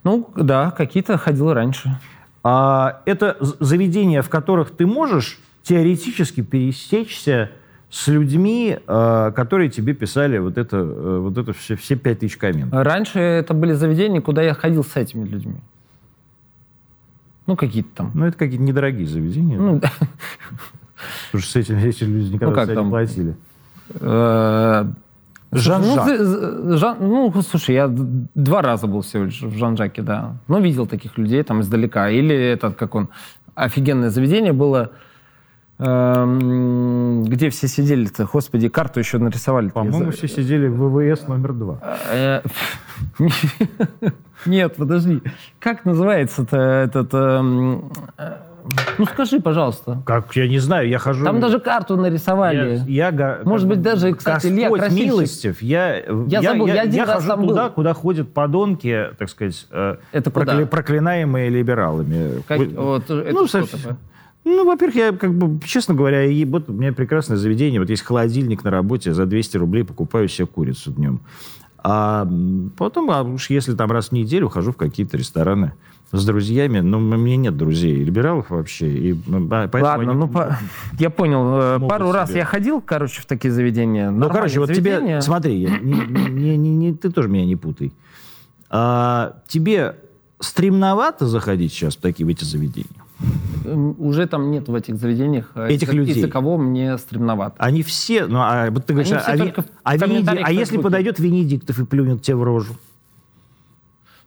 ну да, какие-то ходил раньше. А, это заведения, в которых ты можешь теоретически пересечься с людьми, а, которые тебе писали вот это, э, вот это все, все пять тысяч комментов. Раньше это были заведения, куда я ходил с этими людьми. Ну, какие-то там. Ну, это какие-то недорогие заведения. Ну, да. Потому что с этими эти люди никогда ну, как не платили. Э, Жан-Жак. Ну, Жан, ну, слушай, я два раза был всего лишь в Жан-Жаке, да. Но видел таких людей там издалека. Или этот, как он, офигенное заведение было, эм, где все сидели-то, господи, карту еще нарисовали. По-моему, все сидели в ВВС номер два. Э, *laughs* нет, подожди. Как называется-то этот... Ну скажи, пожалуйста. Как, я не знаю, я хожу... Там даже карту нарисовали. Я, я, Может быть, даже, кстати, Господь Илья Красильщик. милостив. Я, я, забыл, я, я, один я раз хожу там туда, был. куда ходят подонки, так сказать, э, это прокля... проклинаемые либералами. Как, вот, это ну, ну, во-первых, я, как бы, честно говоря, и вот у меня прекрасное заведение. Вот есть холодильник на работе, за 200 рублей покупаю себе курицу днем. А потом, а уж если там раз в неделю хожу в какие-то рестораны с друзьями, но ну, у меня нет друзей либералов вообще. И, Ладно, они... ну по... *laughs* я понял. Э, пару себе. раз я ходил, короче, в такие заведения. Ну, короче, вот тебе, смотри, я, не, не, не, не, ты тоже меня не путай. А, тебе стремновато заходить сейчас в такие в эти заведения? Уже там нет в этих заведениях э, этих людей. Из-за кого мне стремновато. Они все, ну, а, вот ты говоришь, а, а, Венеди... а если подойдет Венедиктов и плюнет тебе в рожу?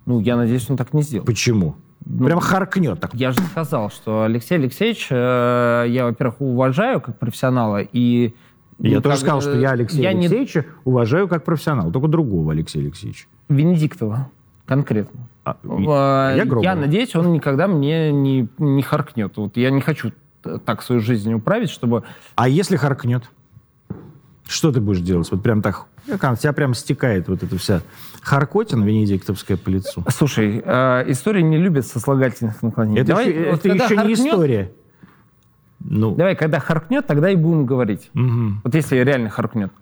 Ну, я надеюсь, он так не сделал. Почему? Ну, Прям харкнет так. Я же сказал, что Алексей Алексеевич, э, я, во-первых, уважаю как профессионала, и... Я ну, тоже сказал, что я Алексея я Алексеевича не... уважаю как профессионала, только другого Алексея Алексеевича. Венедиктова конкретно. А, я, я, я надеюсь, он никогда мне не, не харкнет. Вот я не хочу так свою жизнь управить, чтобы... А если харкнет? Что ты будешь делать? Вот прям так как тебя прям стекает вот эта вся харкотина венедиктовская по лицу. Слушай, э, история не любит сослагательных наклонений. Это, Давай, еще, вот это еще харкнет, не история. Ну. Давай, когда харкнет, тогда и будем говорить. Угу. Вот если реально харкнет.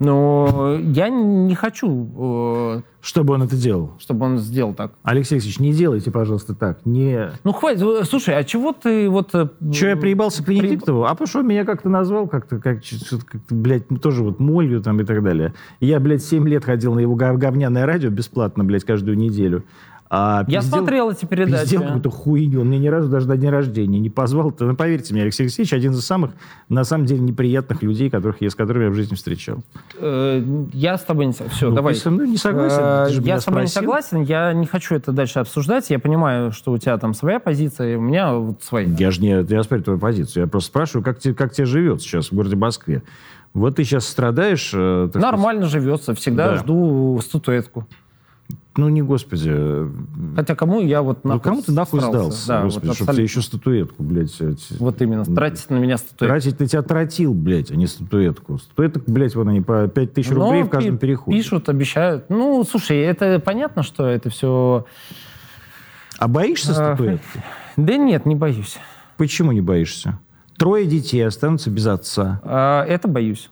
Но я не хочу... Э, чтобы он это делал? Чтобы он сделал так. Алексей Алексеевич, не делайте, пожалуйста, так. Не... Ну, хватит. Слушай, а чего ты вот... Э, Че, я приебался к Венедиктову? При... А потому что меня как-то назвал, как-то, как, как блядь, тоже вот молью там и так далее. Я, блядь, 7 лет ходил на его говняное радио бесплатно, блядь, каждую неделю. А я пиздел, смотрел эти передачи. Пиздел какую-то хуйню. Он мне ни разу даже до дня рождения не позвал. Ну, поверьте мне, Алексей Алексеевич один из самых, на самом деле, неприятных людей, которых я, с которыми я в жизни встречал. Э, я с тобой не согласен. Все, ну, давай. Ты со мной не согласен? Э, я с тобой не согласен. Я не хочу это дальше обсуждать. Я понимаю, что у тебя там своя позиция, и у меня вот своя. Я же не я спорю твою позицию. Я просто спрашиваю, как тебе, как тебе живет сейчас в городе Москве. Вот ты сейчас страдаешь. Э, Нормально сказать. живется. Всегда да. жду статуэтку. Ну, не господи. Хотя кому я вот нахуй Ну, кому ты нахуй сдался, да, господи, вот чтобы тебе еще статуэтку, блядь. Вот именно, тратить на меня статуэтку. Тратить на тебя тратил, блядь, а не статуэтку. Статуэток, блядь, вон они по 5 тысяч рублей Но в каждом переходе. Пишут, обещают. Ну, слушай, это понятно, что это все... А боишься а, статуэтки? Да нет, не боюсь. Почему не боишься? Трое детей останутся без отца. А, это боюсь.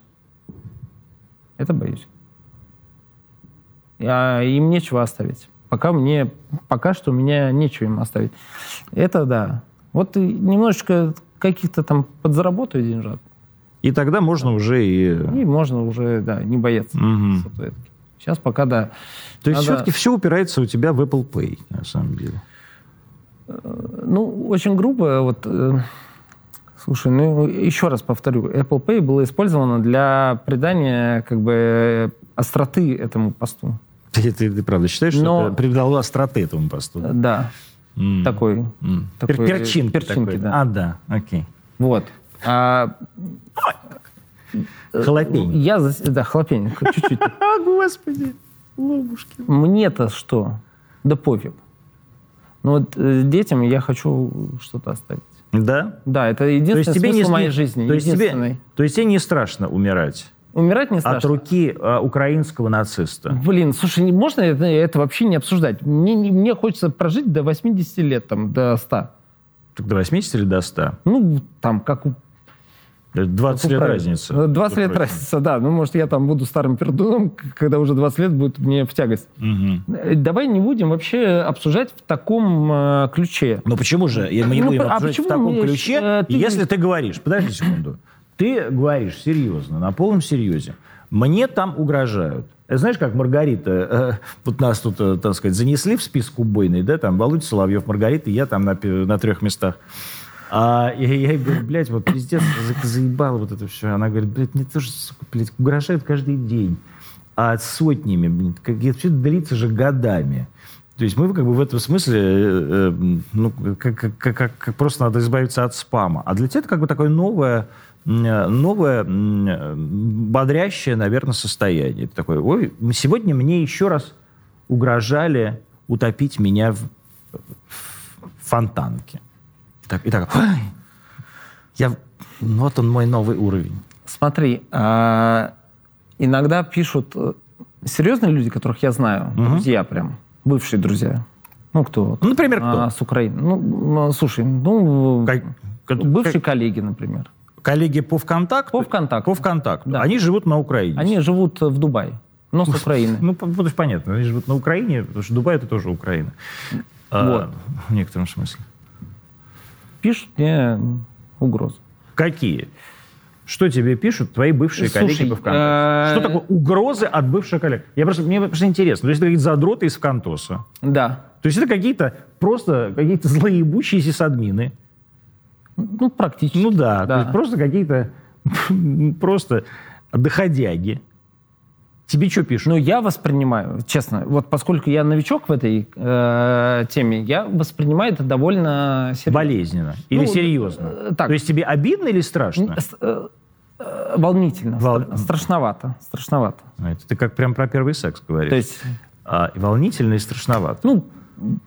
Это боюсь а им нечего оставить. Пока мне, пока что у меня нечего им оставить. Это да. Вот немножечко каких-то там подзаработаю деньжат. И тогда можно уже и... И можно уже, да, не бояться угу. Сейчас пока да. То есть Надо... все-таки все упирается у тебя в Apple Pay, на самом деле. Э, ну, очень грубо. Вот, э, слушай, ну еще раз повторю. Apple Pay было использовано для придания как бы остроты этому посту. Ты, ты, ты правда считаешь, Но... что это придало остроты этому посту? Да. Mm. Такой. Mm. такой перчинки. Перчинки, такой. да. А, да, окей. Вот. А, Хлопень. Я, да, хлопень, чуть-чуть. *laughs* Господи, лобушки. Мне-то что? Да пофиг. Ну вот э, детям я хочу что-то оставить. Да? Да, это единственный то есть тебе смысл не, моей жизни. То есть, тебе, то есть тебе не страшно умирать? Умирать не страшно. От руки э, украинского нациста. Блин, слушай, можно это, это вообще не обсуждать? Мне, мне хочется прожить до 80 лет, там, до 100. Так до 80 или до 100? Ну, там, как у 20 как лет разница. 20 лет разница, да. Ну, может, я там буду старым пердуном, когда уже 20 лет будет мне в тягость. Угу. Давай не будем вообще обсуждать в таком э, ключе. Ну, почему же? Мы не ну, будем а обсуждать в таком ключе, э, ты... если ты говоришь... Подожди секунду. Ты говоришь серьезно, на полном серьезе. Мне там угрожают. Знаешь, как Маргарита, э, вот нас тут, э, так сказать, занесли в список убойный, да, там Володя Соловьев, Маргарита, я там на, на трех местах. А я, я говорю, блядь, вот пиздец, заебало вот это все. Она говорит, блядь, мне тоже, сука, блядь, угрожают каждый день. А сотнями, блядь, как, это все длится же годами. То есть мы как бы в этом смысле, э, э, ну, как, как, как, как просто надо избавиться от спама. А для тебя это как бы такое новое новое бодрящее, наверное, состояние. Это такое, ой, сегодня мне еще раз угрожали утопить меня в, в фонтанке. И так, и так ой, я, вот он мой новый уровень. Смотри, а, иногда пишут э, серьезные люди, которых я знаю, угу. друзья прям, бывшие друзья. Ну, кто? Ну, например, кто? А, с Украины. Ну, слушай, ну, как, бывшие как... коллеги, например. Коллеги по ВКонтакту? По ВКонтакту. По ВКонтакту. Да. Они живут на Украине. Они живут в Дубае, но с Украины. *laughs* Ну, это понятно. Они живут на Украине, потому что Дубай — это тоже Украина. А, вот. А, в некотором смысле. Пишут мне угрозы. Какие? Что тебе пишут твои бывшие Слушай, коллеги по ВКонтакте? Э, что такое угрозы от бывших коллег? Я просто, мне просто интересно. То есть это какие-то задроты из ВКонтоса? Да. То есть это какие-то просто какие-то злоебущиеся садмины, ну, практически. Ну да, да. то есть просто какие-то просто доходяги. Тебе что пишут? Ну, я воспринимаю, честно, вот поскольку я новичок в этой э, теме, я воспринимаю это довольно серьезно. Болезненно или ну, серьезно? Э, так. То есть тебе обидно или страшно? Э, э, волнительно, Вол... страшновато, страшновато. А это ты как прям про первый секс говоришь. То есть... А, волнительно и страшновато. Ну,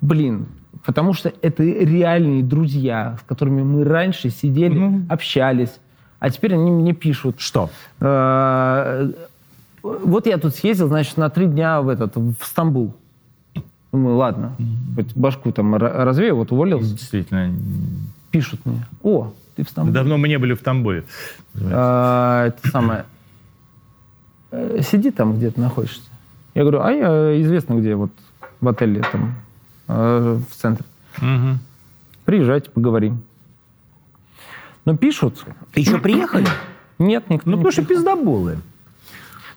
блин, потому что это реальные друзья, с которыми мы раньше сидели, mm общались, а теперь они мне пишут. Что? Э, вот я тут съездил, значит, на три дня в этот в Стамбул. Думаю, ладно, хоть башку там развею, вот уволился. Действительно. Пишут мне. О, ты в Стамбуле. Давно мы не были в Стамбуле. А, это самое. э, сиди там, где ты находишься. Я говорю, а я известно где, вот в отеле там, э, в центре. Угу. Приезжайте, поговорим. Но пишут. И что, приехали? *clears throat* Нет, никто Ну, не потому что пиздоболы.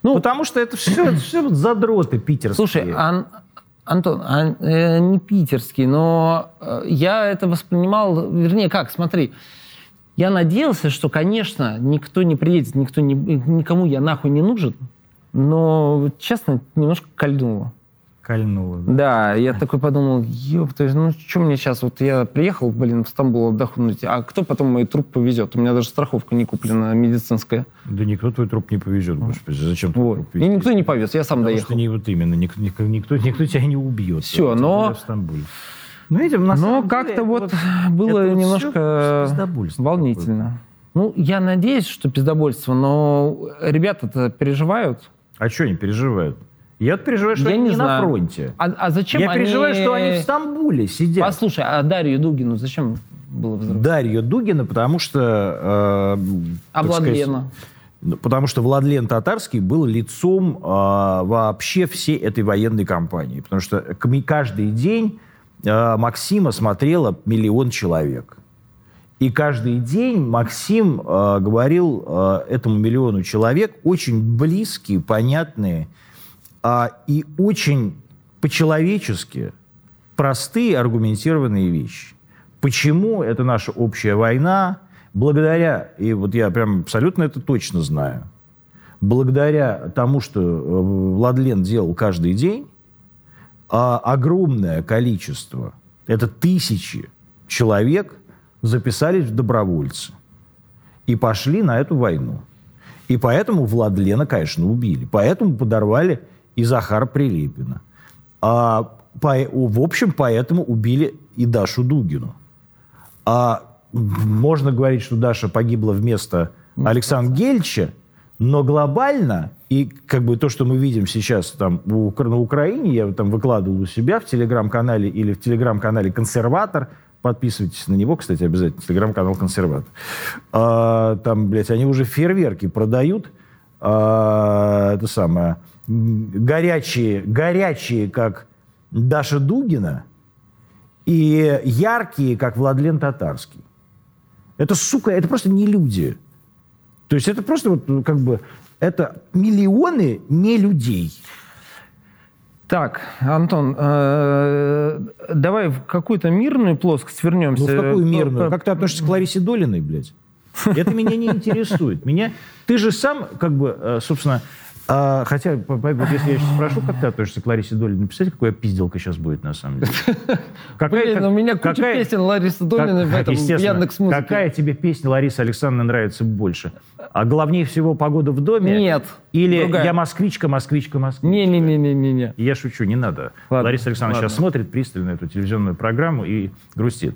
Ну, Потому что это все, это все задроты питерские. Слушай, Ан- Антон, а, э, не питерский, но э, я это воспринимал, вернее, как, смотри, я надеялся, что, конечно, никто не приедет, никто не, никому я нахуй не нужен, но, честно, немножко кольнуло. Кольнуло. Да, я такой подумал, есть, ну что мне сейчас, вот я приехал, блин, в Стамбул отдохнуть, а кто потом мой труп повезет? У меня даже страховка не куплена медицинская. Да никто твой труп не повезет, господи. Зачем ты Вот. труп И никто не повез, я сам Потому доехал. что не вот именно, ник- ник- никто, никто, тебя не убьет. Всё, Тем но- в Стамбуле. Ну, видим, на Но как-то это вот было вот немножко волнительно. Ну, я надеюсь, что пиздобольство, но ребята-то переживают. А что они переживают? Я переживаю, что Я они не не на фронте. А, а зачем Я они... переживаю, что они в Стамбуле сидят. Послушай, а Дарью Дугину зачем было взрыв? Дарью Дугина, потому что... э, А сказать, Владлена? Ну, Потому что Владлен Татарский был лицом а, вообще всей этой военной кампании. Потому что каждый день а, Максима смотрело миллион человек. И каждый день Максим а, говорил а, этому миллиону человек очень близкие, понятные а, и очень по-человечески простые аргументированные вещи. Почему это наша общая война? Благодаря, и вот я прям абсолютно это точно знаю, благодаря тому, что э, Владлен делал каждый день, а огромное количество, это тысячи человек записались в добровольцы и пошли на эту войну. И поэтому Владлена, конечно, убили. Поэтому подорвали и Захара Прилепина. А, по- в общем, поэтому убили и Дашу Дугину. А можно говорить, что Даша погибла вместо Александра Гельча, но глобально, и как бы то, что мы видим сейчас там у- на Украине, я там выкладывал у себя в телеграм-канале или в телеграм-канале «Консерватор», подписывайтесь на него, кстати, обязательно, телеграм-канал «Консерватор». А, там, блядь, они уже фейерверки продают, а, это самое, горячие, горячие, как Даша Дугина, и яркие, как Владлен Татарский. Это, сука, это просто не люди. То есть это просто вот ну, как бы это миллионы не людей. Так, Антон, э, давай в какую-то мирную плоскость вернемся. Ну, в какую мирную? Как ты относишься к Ларисе Долиной, блядь? Это меня не интересует. Меня... Ты же сам, как бы, э, собственно, а, хотя, вот если я сейчас спрошу, как ты относишься к Ларисе Долиной, представляете, какая пизделка сейчас будет, на самом деле? *laughs* Какая- Блин, как- у меня куча какая- песен Ларисы Долиной в Как- этом в естественно. Яндекс.Музыке. Какая тебе песня Ларисы Александровны нравится больше? А главнее всего «Погода в доме»? Нет, Или другая. «Я москвичка, москвичка, москвичка»? Не-не-не-не-не. Я шучу, не надо. Ладно, Лариса Александровна ладно. сейчас смотрит пристально эту телевизионную программу и грустит.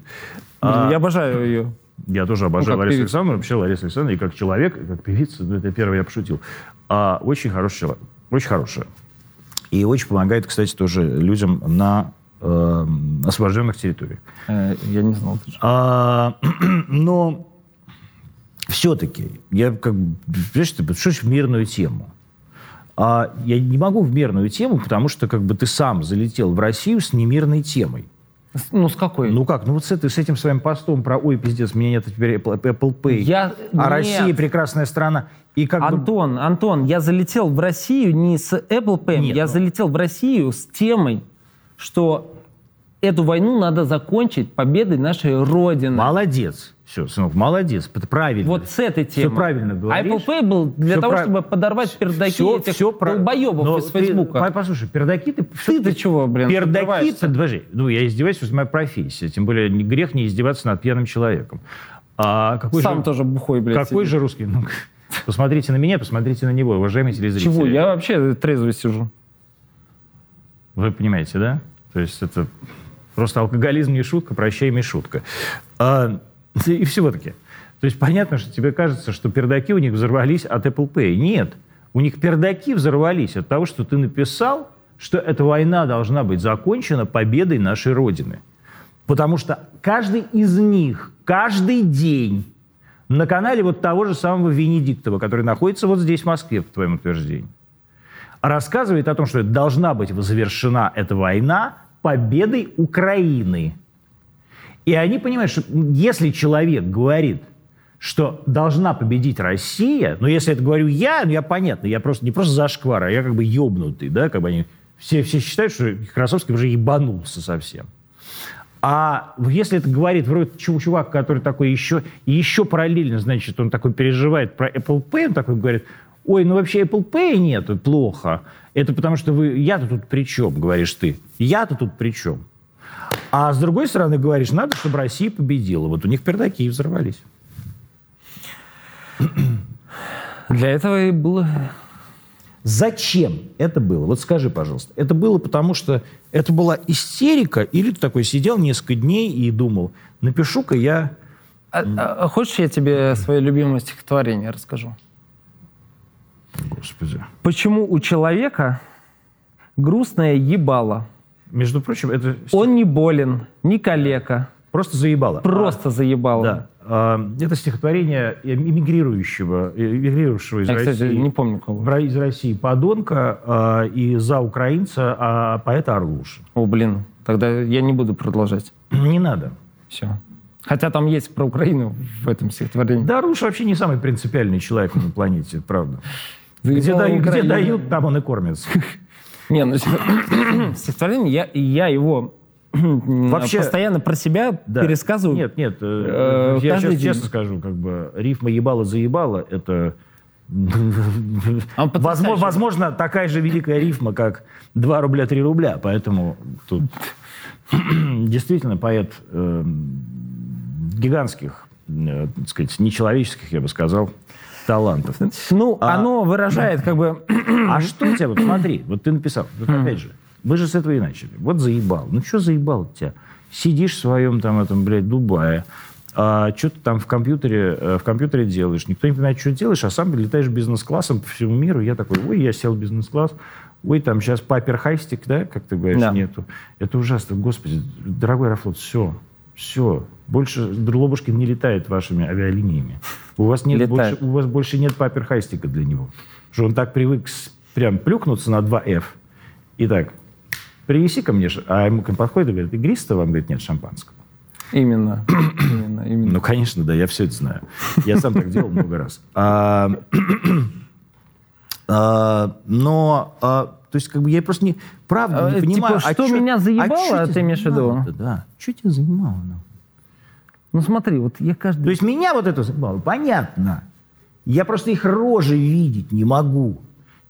А, Я обожаю *laughs* ее. я тоже обожаю как Ларису певица. Александровну. Вообще Лариса Александровна и как человек, и как певица, ну, это первое я пошутил. А, очень хороший человек. Очень хорошая. И очень помогает, кстати, тоже людям на э, освобожденных территориях. Я не знал. А, *clears throat* но все-таки, я как бы, понимаешь, ты в мирную тему. А я не могу в мирную тему, потому что как бы ты сам залетел в Россию с немирной темой. Ну, с какой? Ну как, ну вот с, этой, с этим своим постом про «Ой, пиздец, меня нет теперь Apple, Apple Pay», Я- а нет. Россия прекрасная страна. И как бы... Антон, Антон, я залетел в Россию не с Apple Pay, Нет, я ну- залетел в Россию с темой, что эту войну надо закончить победой нашей Родины. Молодец. Все, сынок, молодец. Правильно. Вот с этой Всё темой. правильно А говоришь. Apple Pay был для Всё того, прав- чтобы подорвать пердаки Всё- этих всё про- долбоебов Но из ты- Фейсбука. по- Послушай, пердаки ты... Ты-то чего, блин, Пердаки, открываешься? подожди, ну я издеваюсь, это моя профессия. Тем более не- грех не издеваться над пьяным человеком. А какой Сам же, тоже бухой, блядь. какой сидит. же русский? Ну, посмотрите на меня, посмотрите на него, уважаемые телезрители. Чего? Я вообще трезвый сижу. Вы понимаете, да? То есть это просто алкоголизм не шутка, прощай, не шутка. А, и все-таки. То есть понятно, что тебе кажется, что пердаки у них взорвались от Apple Pay. Нет. У них пердаки взорвались от того, что ты написал, что эта война должна быть закончена победой нашей Родины. Потому что каждый из них, каждый день на канале вот того же самого Венедиктова, который находится вот здесь, в Москве, по твоему утверждению, рассказывает о том, что должна быть завершена эта война победой Украины. И они понимают, что если человек говорит, что должна победить Россия, но если это говорю я, ну я понятно, я просто не просто зашквар, а я как бы ебнутый, да, как бы они все, все считают, что Красовский уже ебанулся совсем. А если это говорит вроде чувак, который такой еще, еще параллельно, значит, он такой переживает про Apple Pay, он такой говорит, ой, ну вообще Apple Pay нет, плохо. Это потому что вы, я-то тут при чем, говоришь ты. Я-то тут при чем. А с другой стороны говоришь, надо, чтобы Россия победила. Вот у них пердаки взорвались. Для этого и было... Зачем это было? Вот скажи, пожалуйста. Это было потому, что это была истерика, или ты такой сидел несколько дней и думал, напишу-ка я... А, а, хочешь, я тебе свое любимое стихотворение расскажу? Господи. Почему у человека грустное ебало? Между прочим, это... Он не болен, не калека. Просто заебало. Просто а, заебало. Да. А, это стихотворение эмигрирующего, эмигрировавшего из Я, России. кстати, не помню кого. Из России подонка а, и за украинца а, поэта Орлуша. О, блин. Тогда я не буду продолжать. Не надо. Все. Хотя там есть про Украину в этом стихотворении. Да, Руш вообще не самый принципиальный человек на планете, правда. Где дают, там он и кормится. *laughs* Не, ну *coughs* стихотворение, я, я его *coughs* Вообще, постоянно про себя да. пересказываю. Нет, нет, э, э я сейчас день. честно скажу, как бы рифма ебала заебала, это *laughs* возможно, возможно, такая же великая рифма, как 2 рубля 3 рубля, поэтому тут *coughs* действительно поэт э, гигантских, э, так сказать, нечеловеческих, я бы сказал, талантов. Ну, а, оно выражает как бы... *clears throat* А что у тебя, вот смотри, вот ты написал, вот опять же, вы же с этого и начали. Вот заебал. Ну, что заебал тебя? Сидишь в своем там, этом, блядь, Дубае, а, что ты там в компьютере, э, в компьютере делаешь, никто не понимает, что делаешь, а сам летаешь бизнес-классом по всему миру. Я такой, ой, я сел бизнес-класс, ой, там сейчас папер-хайстик, да, как ты говоришь, да. нету. Это ужасно. Господи, дорогой Аэрофлот, все, все. Больше Лобушкин не летает вашими авиалиниями. У вас, нет больше, у вас больше нет папер-хайстика для него. Что он так привык прям плюкнуться на 2F. Итак, принеси ко мне, а ему подходит и говорит, игристого? Он говорит, нет, шампанского. Именно. *clears throat* именно, именно. Ну, конечно, да, я все это знаю. Я сам так делал много раз. А, *clears throat* а, но, а, то есть, как бы я просто не, правда не а, понимаю. Типа, что а меня заебало, а ты имеешь в виду? Да, что тебя занимало? Ну? ну, смотри, вот я каждый... То есть, меня вот это заебало, понятно. Я просто их рожи видеть не могу.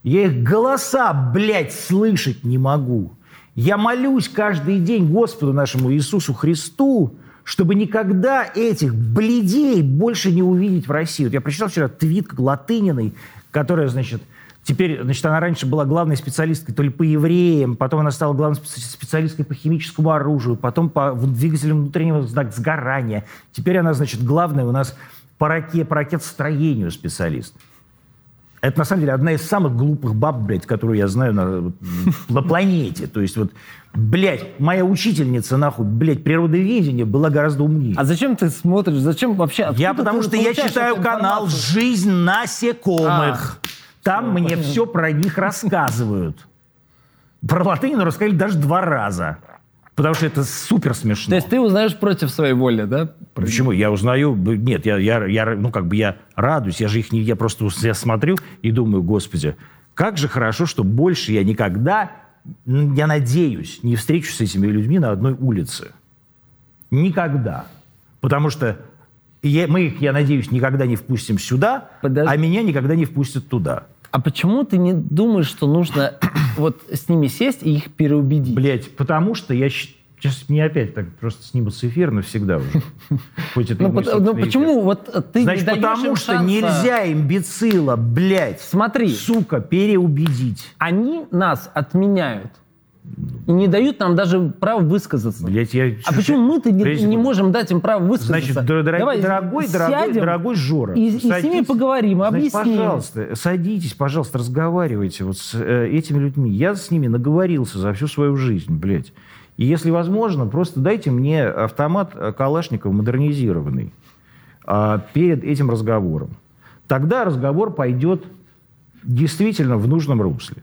Я их голоса, блядь, слышать не могу. Я молюсь каждый день Господу нашему Иисусу Христу, чтобы никогда этих бледей больше не увидеть в России. Вот я прочитал вчера твит Латыниной, которая, значит, теперь, значит, она раньше была главной специалисткой то ли по евреям, потом она стала главной специалисткой по химическому оружию, потом по двигателям внутреннего сгорания. Теперь она, значит, главная у нас по, раке, по ракетостроению специалист. Это, на самом деле, одна из самых глупых баб, блядь, которую я знаю на, на планете. То есть вот, блядь, моя учительница, нахуй, блядь, природоведения была гораздо умнее. А зачем ты смотришь? Зачем вообще? Я потому что я читаю канал «Жизнь насекомых». А, Там все, мне все про них рассказывают. Про латынину рассказали даже два раза. Потому что это супер смешно. То есть ты узнаешь против своей воли, да? Почему? Я узнаю... Нет, я, я, я, ну, как бы я радуюсь. Я же их не... Я просто я смотрю и думаю, господи, как же хорошо, что больше я никогда, я надеюсь, не встречусь с этими людьми на одной улице. Никогда. Потому что я, мы их, я надеюсь, никогда не впустим сюда, Подожди. а меня никогда не впустят туда. А почему ты не думаешь, что нужно *clears throat* вот с ними сесть и их переубедить? Блять, потому что я Сейчас мне опять так просто снимут с эфира навсегда уже. *laughs* Хоть это ну, по, ну почему вот ты Значит, не потому что шанса... нельзя имбецила, блядь, Смотри, сука, переубедить. Они нас отменяют. И не дают нам даже право высказаться. Блять, я... А почему мы-то не, не можем дать им право высказаться? Значит, дорогой, Давай дорогой, дорогой, дорогой Жора. И, и с ними поговорим, Значит, объясним. пожалуйста, садитесь, пожалуйста, разговаривайте вот с э, этими людьми. Я с ними наговорился за всю свою жизнь, блядь. И если возможно, просто дайте мне автомат Калашникова модернизированный э, перед этим разговором. Тогда разговор пойдет действительно в нужном русле.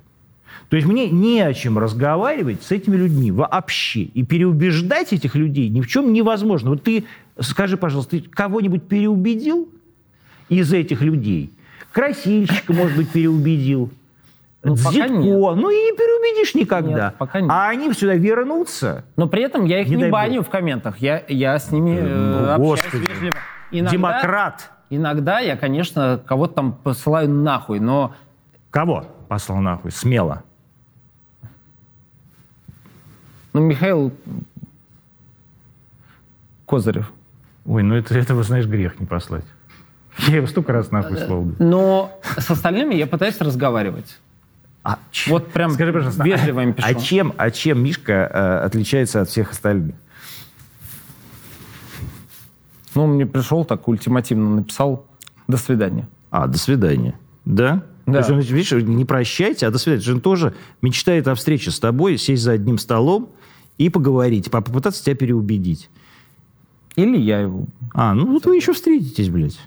То есть мне не о чем разговаривать с этими людьми вообще. И переубеждать этих людей ни в чем невозможно. Вот ты, скажи, пожалуйста, ты кого-нибудь переубедил из этих людей? Красильщика, может быть, переубедил. Ну, Зитко. Ну и не переубедишь никогда. Нет, пока нет. А они сюда вернутся. Но при этом я их не, не баню в комментах. Я, я с ними э, ну, общаюсь Господи. вежливо. Иногда, Демократ. Иногда я, конечно, кого-то там посылаю нахуй, но... Кого послал нахуй? Смело. Ну, Михаил Козырев. Ой, ну это, это, знаешь, грех не послать. Я его столько раз нахуй словал. Но с остальными я пытаюсь разговаривать. А, вот прям Скажи, пожалуйста, вежливо им пишу. А чем, а чем Мишка э, отличается от всех остальных? Ну, он мне пришел, так ультимативно написал «до свидания». А, «до свидания». Да? Да. То есть он, видишь, не прощайте, а до свидания. Он тоже мечтает о встрече с тобой, сесть за одним столом и поговорить, попытаться тебя переубедить. Или я его. А, ну вот вы еще встретитесь, блядь.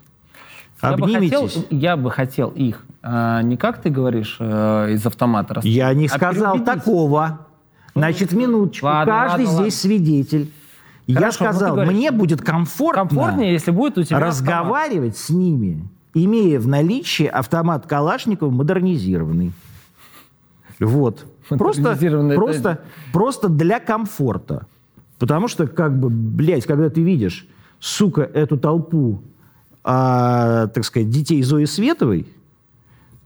Я бы, хотел, я бы хотел их, а, не как ты говоришь, а, из автомата расстрелять. Я не а сказал такого. Значит, минуточку. Ладно, Каждый ладно, здесь ладно. свидетель. Хорошо, я сказал, говоришь, мне будет комфортно комфортнее, если будет у тебя разговаривать автомат. с ними, имея в наличии автомат Калашникова модернизированный. Вот. Просто, просто, просто для комфорта. Потому что, как бы, блядь, когда ты видишь, сука, эту толпу а, так сказать, детей Зои Световой,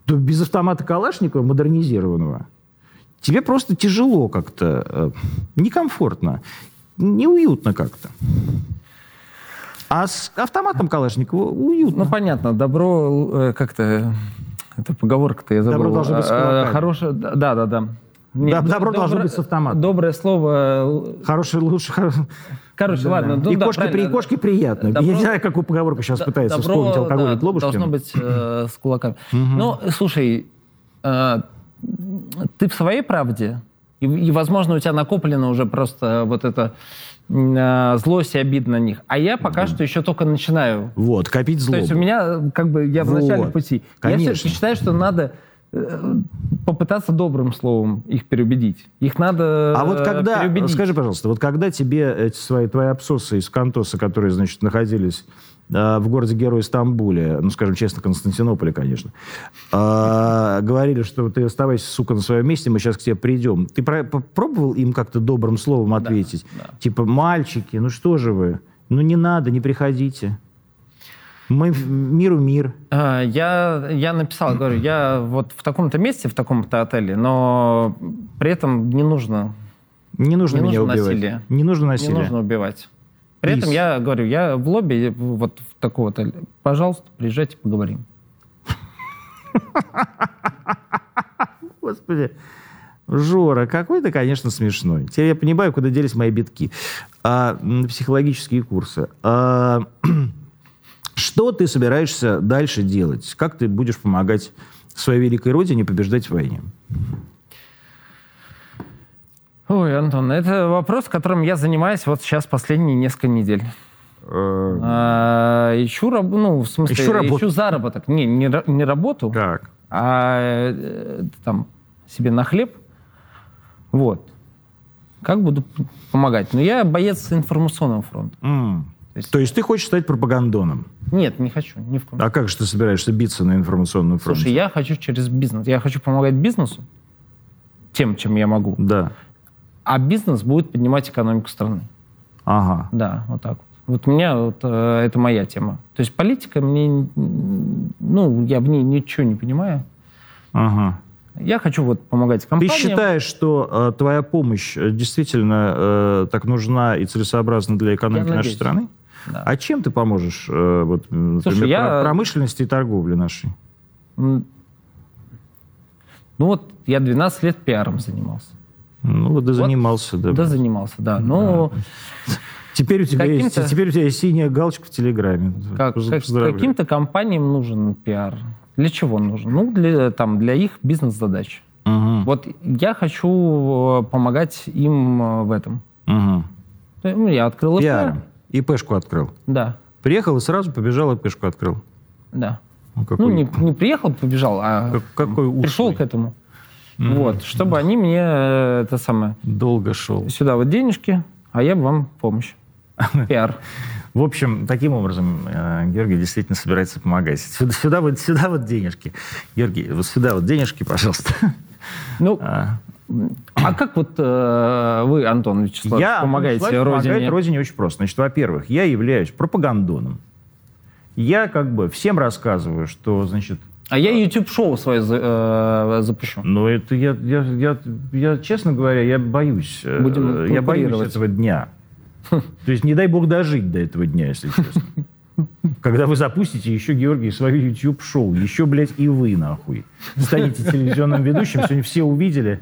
то без автомата Калашникова модернизированного тебе просто тяжело как-то, э, некомфортно, неуютно как-то. А с автоматом Калашникова уютно. Ну, понятно, добро э, как-то... Это поговорка-то я забыл. Добро должно быть с а, Хорошее... Да, да, да. Нет, добро доброе, должно быть с автоматом. Доброе слово... Э, Хорошее лучше... Короче, да, ладно. Ну, и, да, кошки, при, и кошки приятно. Добро, Я не знаю, какую поговорку сейчас пытается добро, вспомнить алкоголь да. Должно быть э, *laughs* с кулаками. Угу. Ну, слушай, э, ты в своей правде, и, и, возможно, у тебя накоплено уже просто вот это злость и обид на них. А я пока что еще только начинаю. Вот, копить злобу. То есть у меня, как бы, я в начале пути. Конечно. Я считаю, что надо Э, попытаться добрым словом их переубедить. Их надо А вот когда, переубедить. скажи, пожалуйста, вот когда тебе эти свои твои абсосы из Кантоса, которые, значит, находились э, в городе-герое Стамбуле, ну, скажем честно, Константинополе, конечно, э, говорили, что ты оставайся, сука, на своем месте, мы сейчас к тебе придем. Ты пробовал им как-то добрым словом ответить? Да, да. Типа, мальчики, ну что же вы? Ну не надо, не приходите. Мы миру мир. А, я, я написал, говорю, я вот в таком-то месте, в таком-то отеле, но при этом не нужно. Не нужно не меня нужно убивать. Насилие. Не нужно насилие. Не нужно убивать. При этом я говорю, я в лобби, вот в такого отеля, пожалуйста, приезжайте, поговорим. *laughs* Господи. Жора, какой ты, конечно, смешной. Теперь я понимаю, куда делись мои битки. А, психологические курсы. А, *clears throat* Что ты собираешься дальше делать? Как ты будешь помогать своей великой родине побеждать в войне? Ой, Антон, это вопрос, которым я занимаюсь вот сейчас последние несколько недель. Э, а, ищу, ну, в смысле, ищу, работу. ищу заработок. Не, не, не работу, так. а э, там себе на хлеб. Вот. Как буду помогать? Ну, я боец информационного фронта. Mm. То есть, То есть ты хочешь стать пропагандоном? Нет, не хочу. Ни в коем. А как же ты собираешься биться на информационном фронте? Слушай, я хочу через бизнес. Я хочу помогать бизнесу тем, чем я могу. Да. А бизнес будет поднимать экономику страны. Ага. Да, вот так вот. Вот у меня вот, э, это моя тема. То есть политика мне, ну, я в ней ничего не понимаю. Ага. Я хочу вот помогать компаниям. Ты считаешь, что э, твоя помощь э, действительно э, так нужна и целесообразна для экономики нашей страны? Да. А чем ты поможешь, э, вот, например, Слушай, я... промышленности и торговле нашей? Ну вот я 12 лет пиаром занимался. Ну вот да занимался, да. Да занимался, да. Но... Теперь у, тебя есть, теперь у тебя есть синяя галочка в Телеграме. Как, как, каким-то компаниям нужен пиар. Для чего нужен? Ну, для, там, для их бизнес-задач. Угу. Вот я хочу э, помогать им э, в этом. Угу. Ну, я открыл ИП. ИПшку открыл? Да. Приехал и сразу побежал ИПшку открыл? Да. Ну, какой... ну не, не приехал, побежал, а как, какой пришел к этому. Mm-hmm. Вот, чтобы они мне э, это самое... Долго шел. Сюда вот денежки, а я бы вам помощь. *laughs* Пиар. В общем, таким образом э, Георгий действительно собирается помогать. Сюда, сюда, вот, сюда вот денежки. Георгий, вот сюда вот денежки, пожалуйста. Ну, *laughs* а, а как вот э, вы, Антон Вячеславович, я, помогаете Вячеслав родине? Помогает родине очень просто. Значит, во-первых, я являюсь пропагандоном. Я как бы всем рассказываю, что, значит, а я YouTube-шоу свое э, запущу. Ну, это я, я, я, я, честно говоря, я боюсь. Э, Будем я боюсь этого дня. То есть, не дай бог дожить до этого дня, если честно. Когда вы запустите еще, Георгий, свое YouTube-шоу, еще, блядь, и вы, нахуй, станете телевизионным ведущим, сегодня все увидели,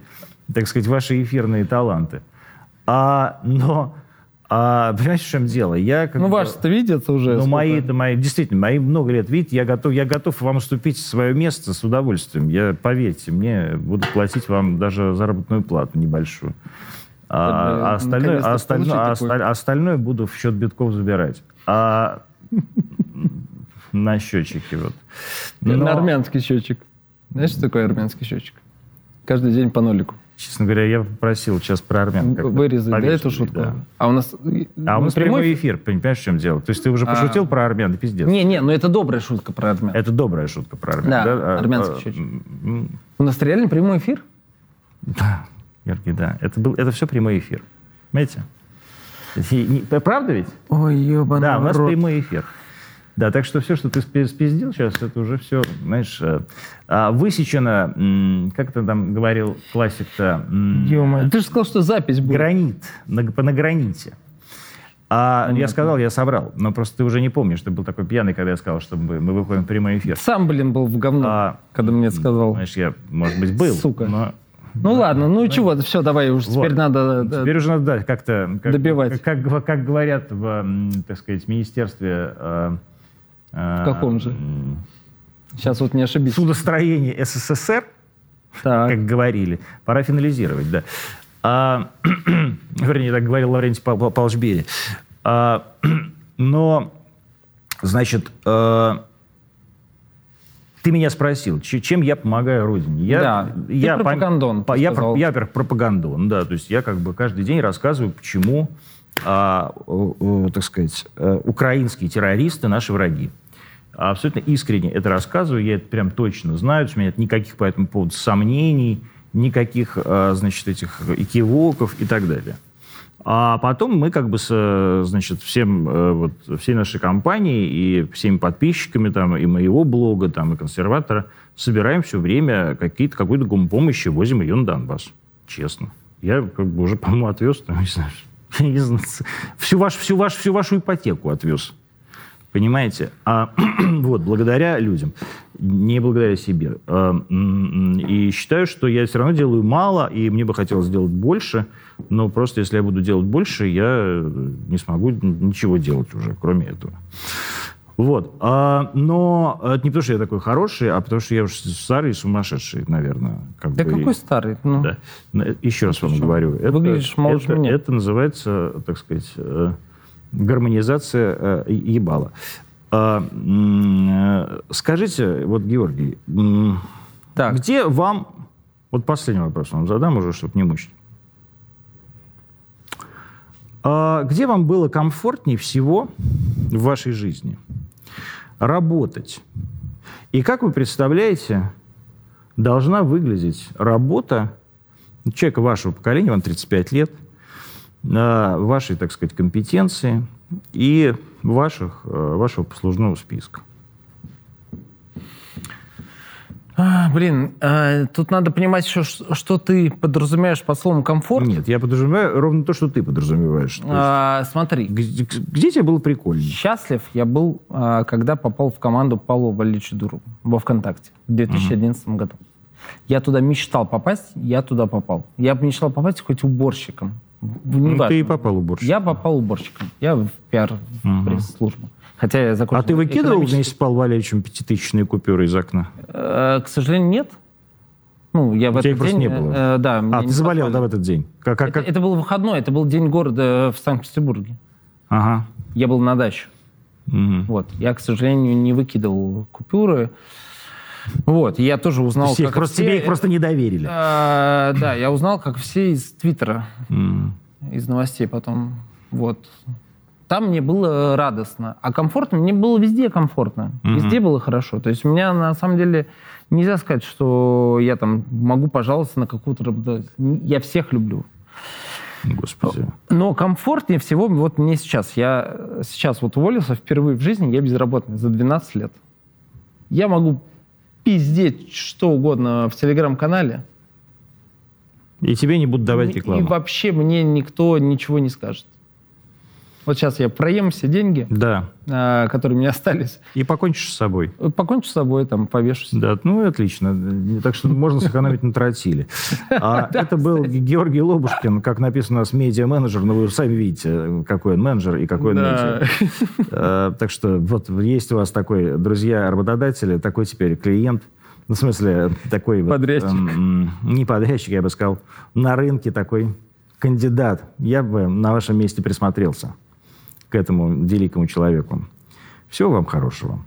так сказать, ваши эфирные таланты. А, но а, понимаете, в чем дело? Я, как ну, ваши-то видятся уже. Ну, мои, это мои, действительно, мои много лет видите, я готов, я готов вам уступить свое место с удовольствием. Я, поверьте мне, буду платить вам даже заработную плату небольшую. А, а, остальное, а, остальное, а, осталь, остальное буду в счет битков забирать. А *laughs* на счетчике вот. Но... На армянский счетчик. Знаешь, что такое армянский счетчик? Каждый день по нолику. Честно говоря, я попросил сейчас про армян. Вырезать, да, эту шутку? Да. А у нас... А у нас прямой, прямой эфир, понимаешь, в чем дело? То есть ты уже а. пошутил а... про армян, пиздец. Не-не, ну это добрая шутка про армян. Это добрая шутка про армян. Да, да? армянский а, счетчик. У нас реально прямой эфир? Да, Георгий, да. Это, был, это все прямой эфир. Понимаете? Правда ведь? Ой, ебаный Да, у нас рот. прямой эфир. Да, так что все, что ты спиздил сейчас, это уже все, знаешь, э, а, высечено, как ты там говорил классик-то? ты же сказал, что запись будет. Гранит, на, на граните. А Понятно. я сказал, я собрал. Но просто ты уже не помнишь, ты был такой пьяный, когда я сказал, что мы, мы выходим в прямой эфир. Сам, блин, был в говно, а, когда мне сказал. Знаешь, я, может быть, был. Сука. Но ну ладно, ну, ну чего, все, давай уже вот. теперь надо... Теперь уже надо да, как-то... Как, добивать. Как, как, как говорят в, так сказать, министерстве... Э, в каком же? Сейчас вот не ошибись. Судостроение СССР, так. как говорили, пора финализировать, да. А, *clears throat* вернее, так говорил Лаврентий Павлович Берия. А, *clears throat* но, значит, а, ты меня спросил, чем я помогаю Родине. Я, да, я, ты пропагандон. По, я, я, я пропагандон, да. То есть я как бы каждый день рассказываю, почему, а, так сказать, э, украинские террористы наши враги абсолютно искренне это рассказываю, я это прям точно знаю, у меня нет никаких по этому поводу сомнений, никаких, а, значит, этих экивоков и так далее. А потом мы как бы, с, значит, всем, э, вот, всей нашей компании и всеми подписчиками там, и моего блога, там, и консерватора собираем все время какие-то, какую-то гумпомощь и возим ее на Донбасс. Честно. Я как бы уже, *laughs* по-моему, отвез, там, не знаю, *laughs* всю, ваш, всю, ваш, всю вашу ипотеку отвез Понимаете? А, *clears throat* вот, благодаря людям, не благодаря себе. А, и считаю, что я все равно делаю мало, и мне бы хотелось сделать больше, но просто если я буду делать больше, я не смогу ничего делать уже, кроме этого. Вот. А, но это не потому, что я такой хороший, а потому, что я уже старый и сумасшедший, наверное. Как да бы, какой старый? Ну, да. Еще раз вам говорю. Выглядишь это, моложе это, меня. Это называется, так сказать, э, гармонизация э, ебала. Э, скажите, вот, Георгий, так. где вам... Вот последний вопрос вам задам уже, чтобы не мучить. А где вам было комфортнее всего в вашей жизни работать? И как вы представляете, должна выглядеть работа человека вашего поколения, вам 35 лет – вашей, так сказать, компетенции и ваших, э, вашего послужного списка. А, блин, а, тут надо понимать еще, что ты подразумеваешь под словом комфорт. Нет, я подразумеваю ровно то, что ты подразумеваешь. А, смотри. Где, где тебе было прикольно? Счастлив я был, а, когда попал в команду Павла Валерьевича Дурова во ВКонтакте в 2011 угу. году. Я туда мечтал попасть, я туда попал. Я мечтал попасть хоть уборщиком. Ну, ты и попал уборщиком. Я попал уборщиком. Я в пиар угу. Хотя я закончил... А ты выкидывал вместе с Павлом Валерьевичем пятитысячные купюры из окна? Э, к сожалению, нет. Ну, я в этот день, не было? Э, да. А, ты заболел, попали. да, в этот день? Как, как, это, как? это был выходной, это был день города в Санкт-Петербурге. Ага. Я был на даче. Угу. Вот. Я, к сожалению, не выкидывал купюры. Вот, я тоже узнал, Всех, как просто все... тебе их просто не доверили. А, да, я узнал, как все... Просто тебе их просто не доверили. Да, я узнал, как все из Твиттера, М. из новостей потом. Вот. Там мне было радостно. А комфортно? Мне было везде комфортно. Мгм. Везде было хорошо. То есть у меня, на самом деле, нельзя сказать, что я там могу пожаловаться на какую-то работодателя. Я всех люблю. Господи. Но комфортнее всего вот мне сейчас. Я сейчас вот уволился впервые в жизни, я безработный за 12 лет. Я могу пиздеть что угодно в телеграм-канале. И тебе не будут давать И рекламу. вообще мне никто ничего не скажет. Вот сейчас я проем все деньги, Да. а, которые у меня остались, И покончишь с собой. покончу с собой, там, повешусь. Да, ну и отлично. Так что можно сэкономить на тротиле. А *laughs* это был Георгий Лобушкин, как написано у нас медиа-менеджер, но вы сами видите, какой он менеджер и какой он медиа. Э, Так что вот есть у вас такой, друзья, работодатели, такой теперь клиент, ну, в смысле, такой... вот, Подрядчик. эм, не подрядчик, я бы сказал, на рынке такой кандидат. Я бы на вашем месте присмотрелся к этому великому человеку. Всего вам хорошего.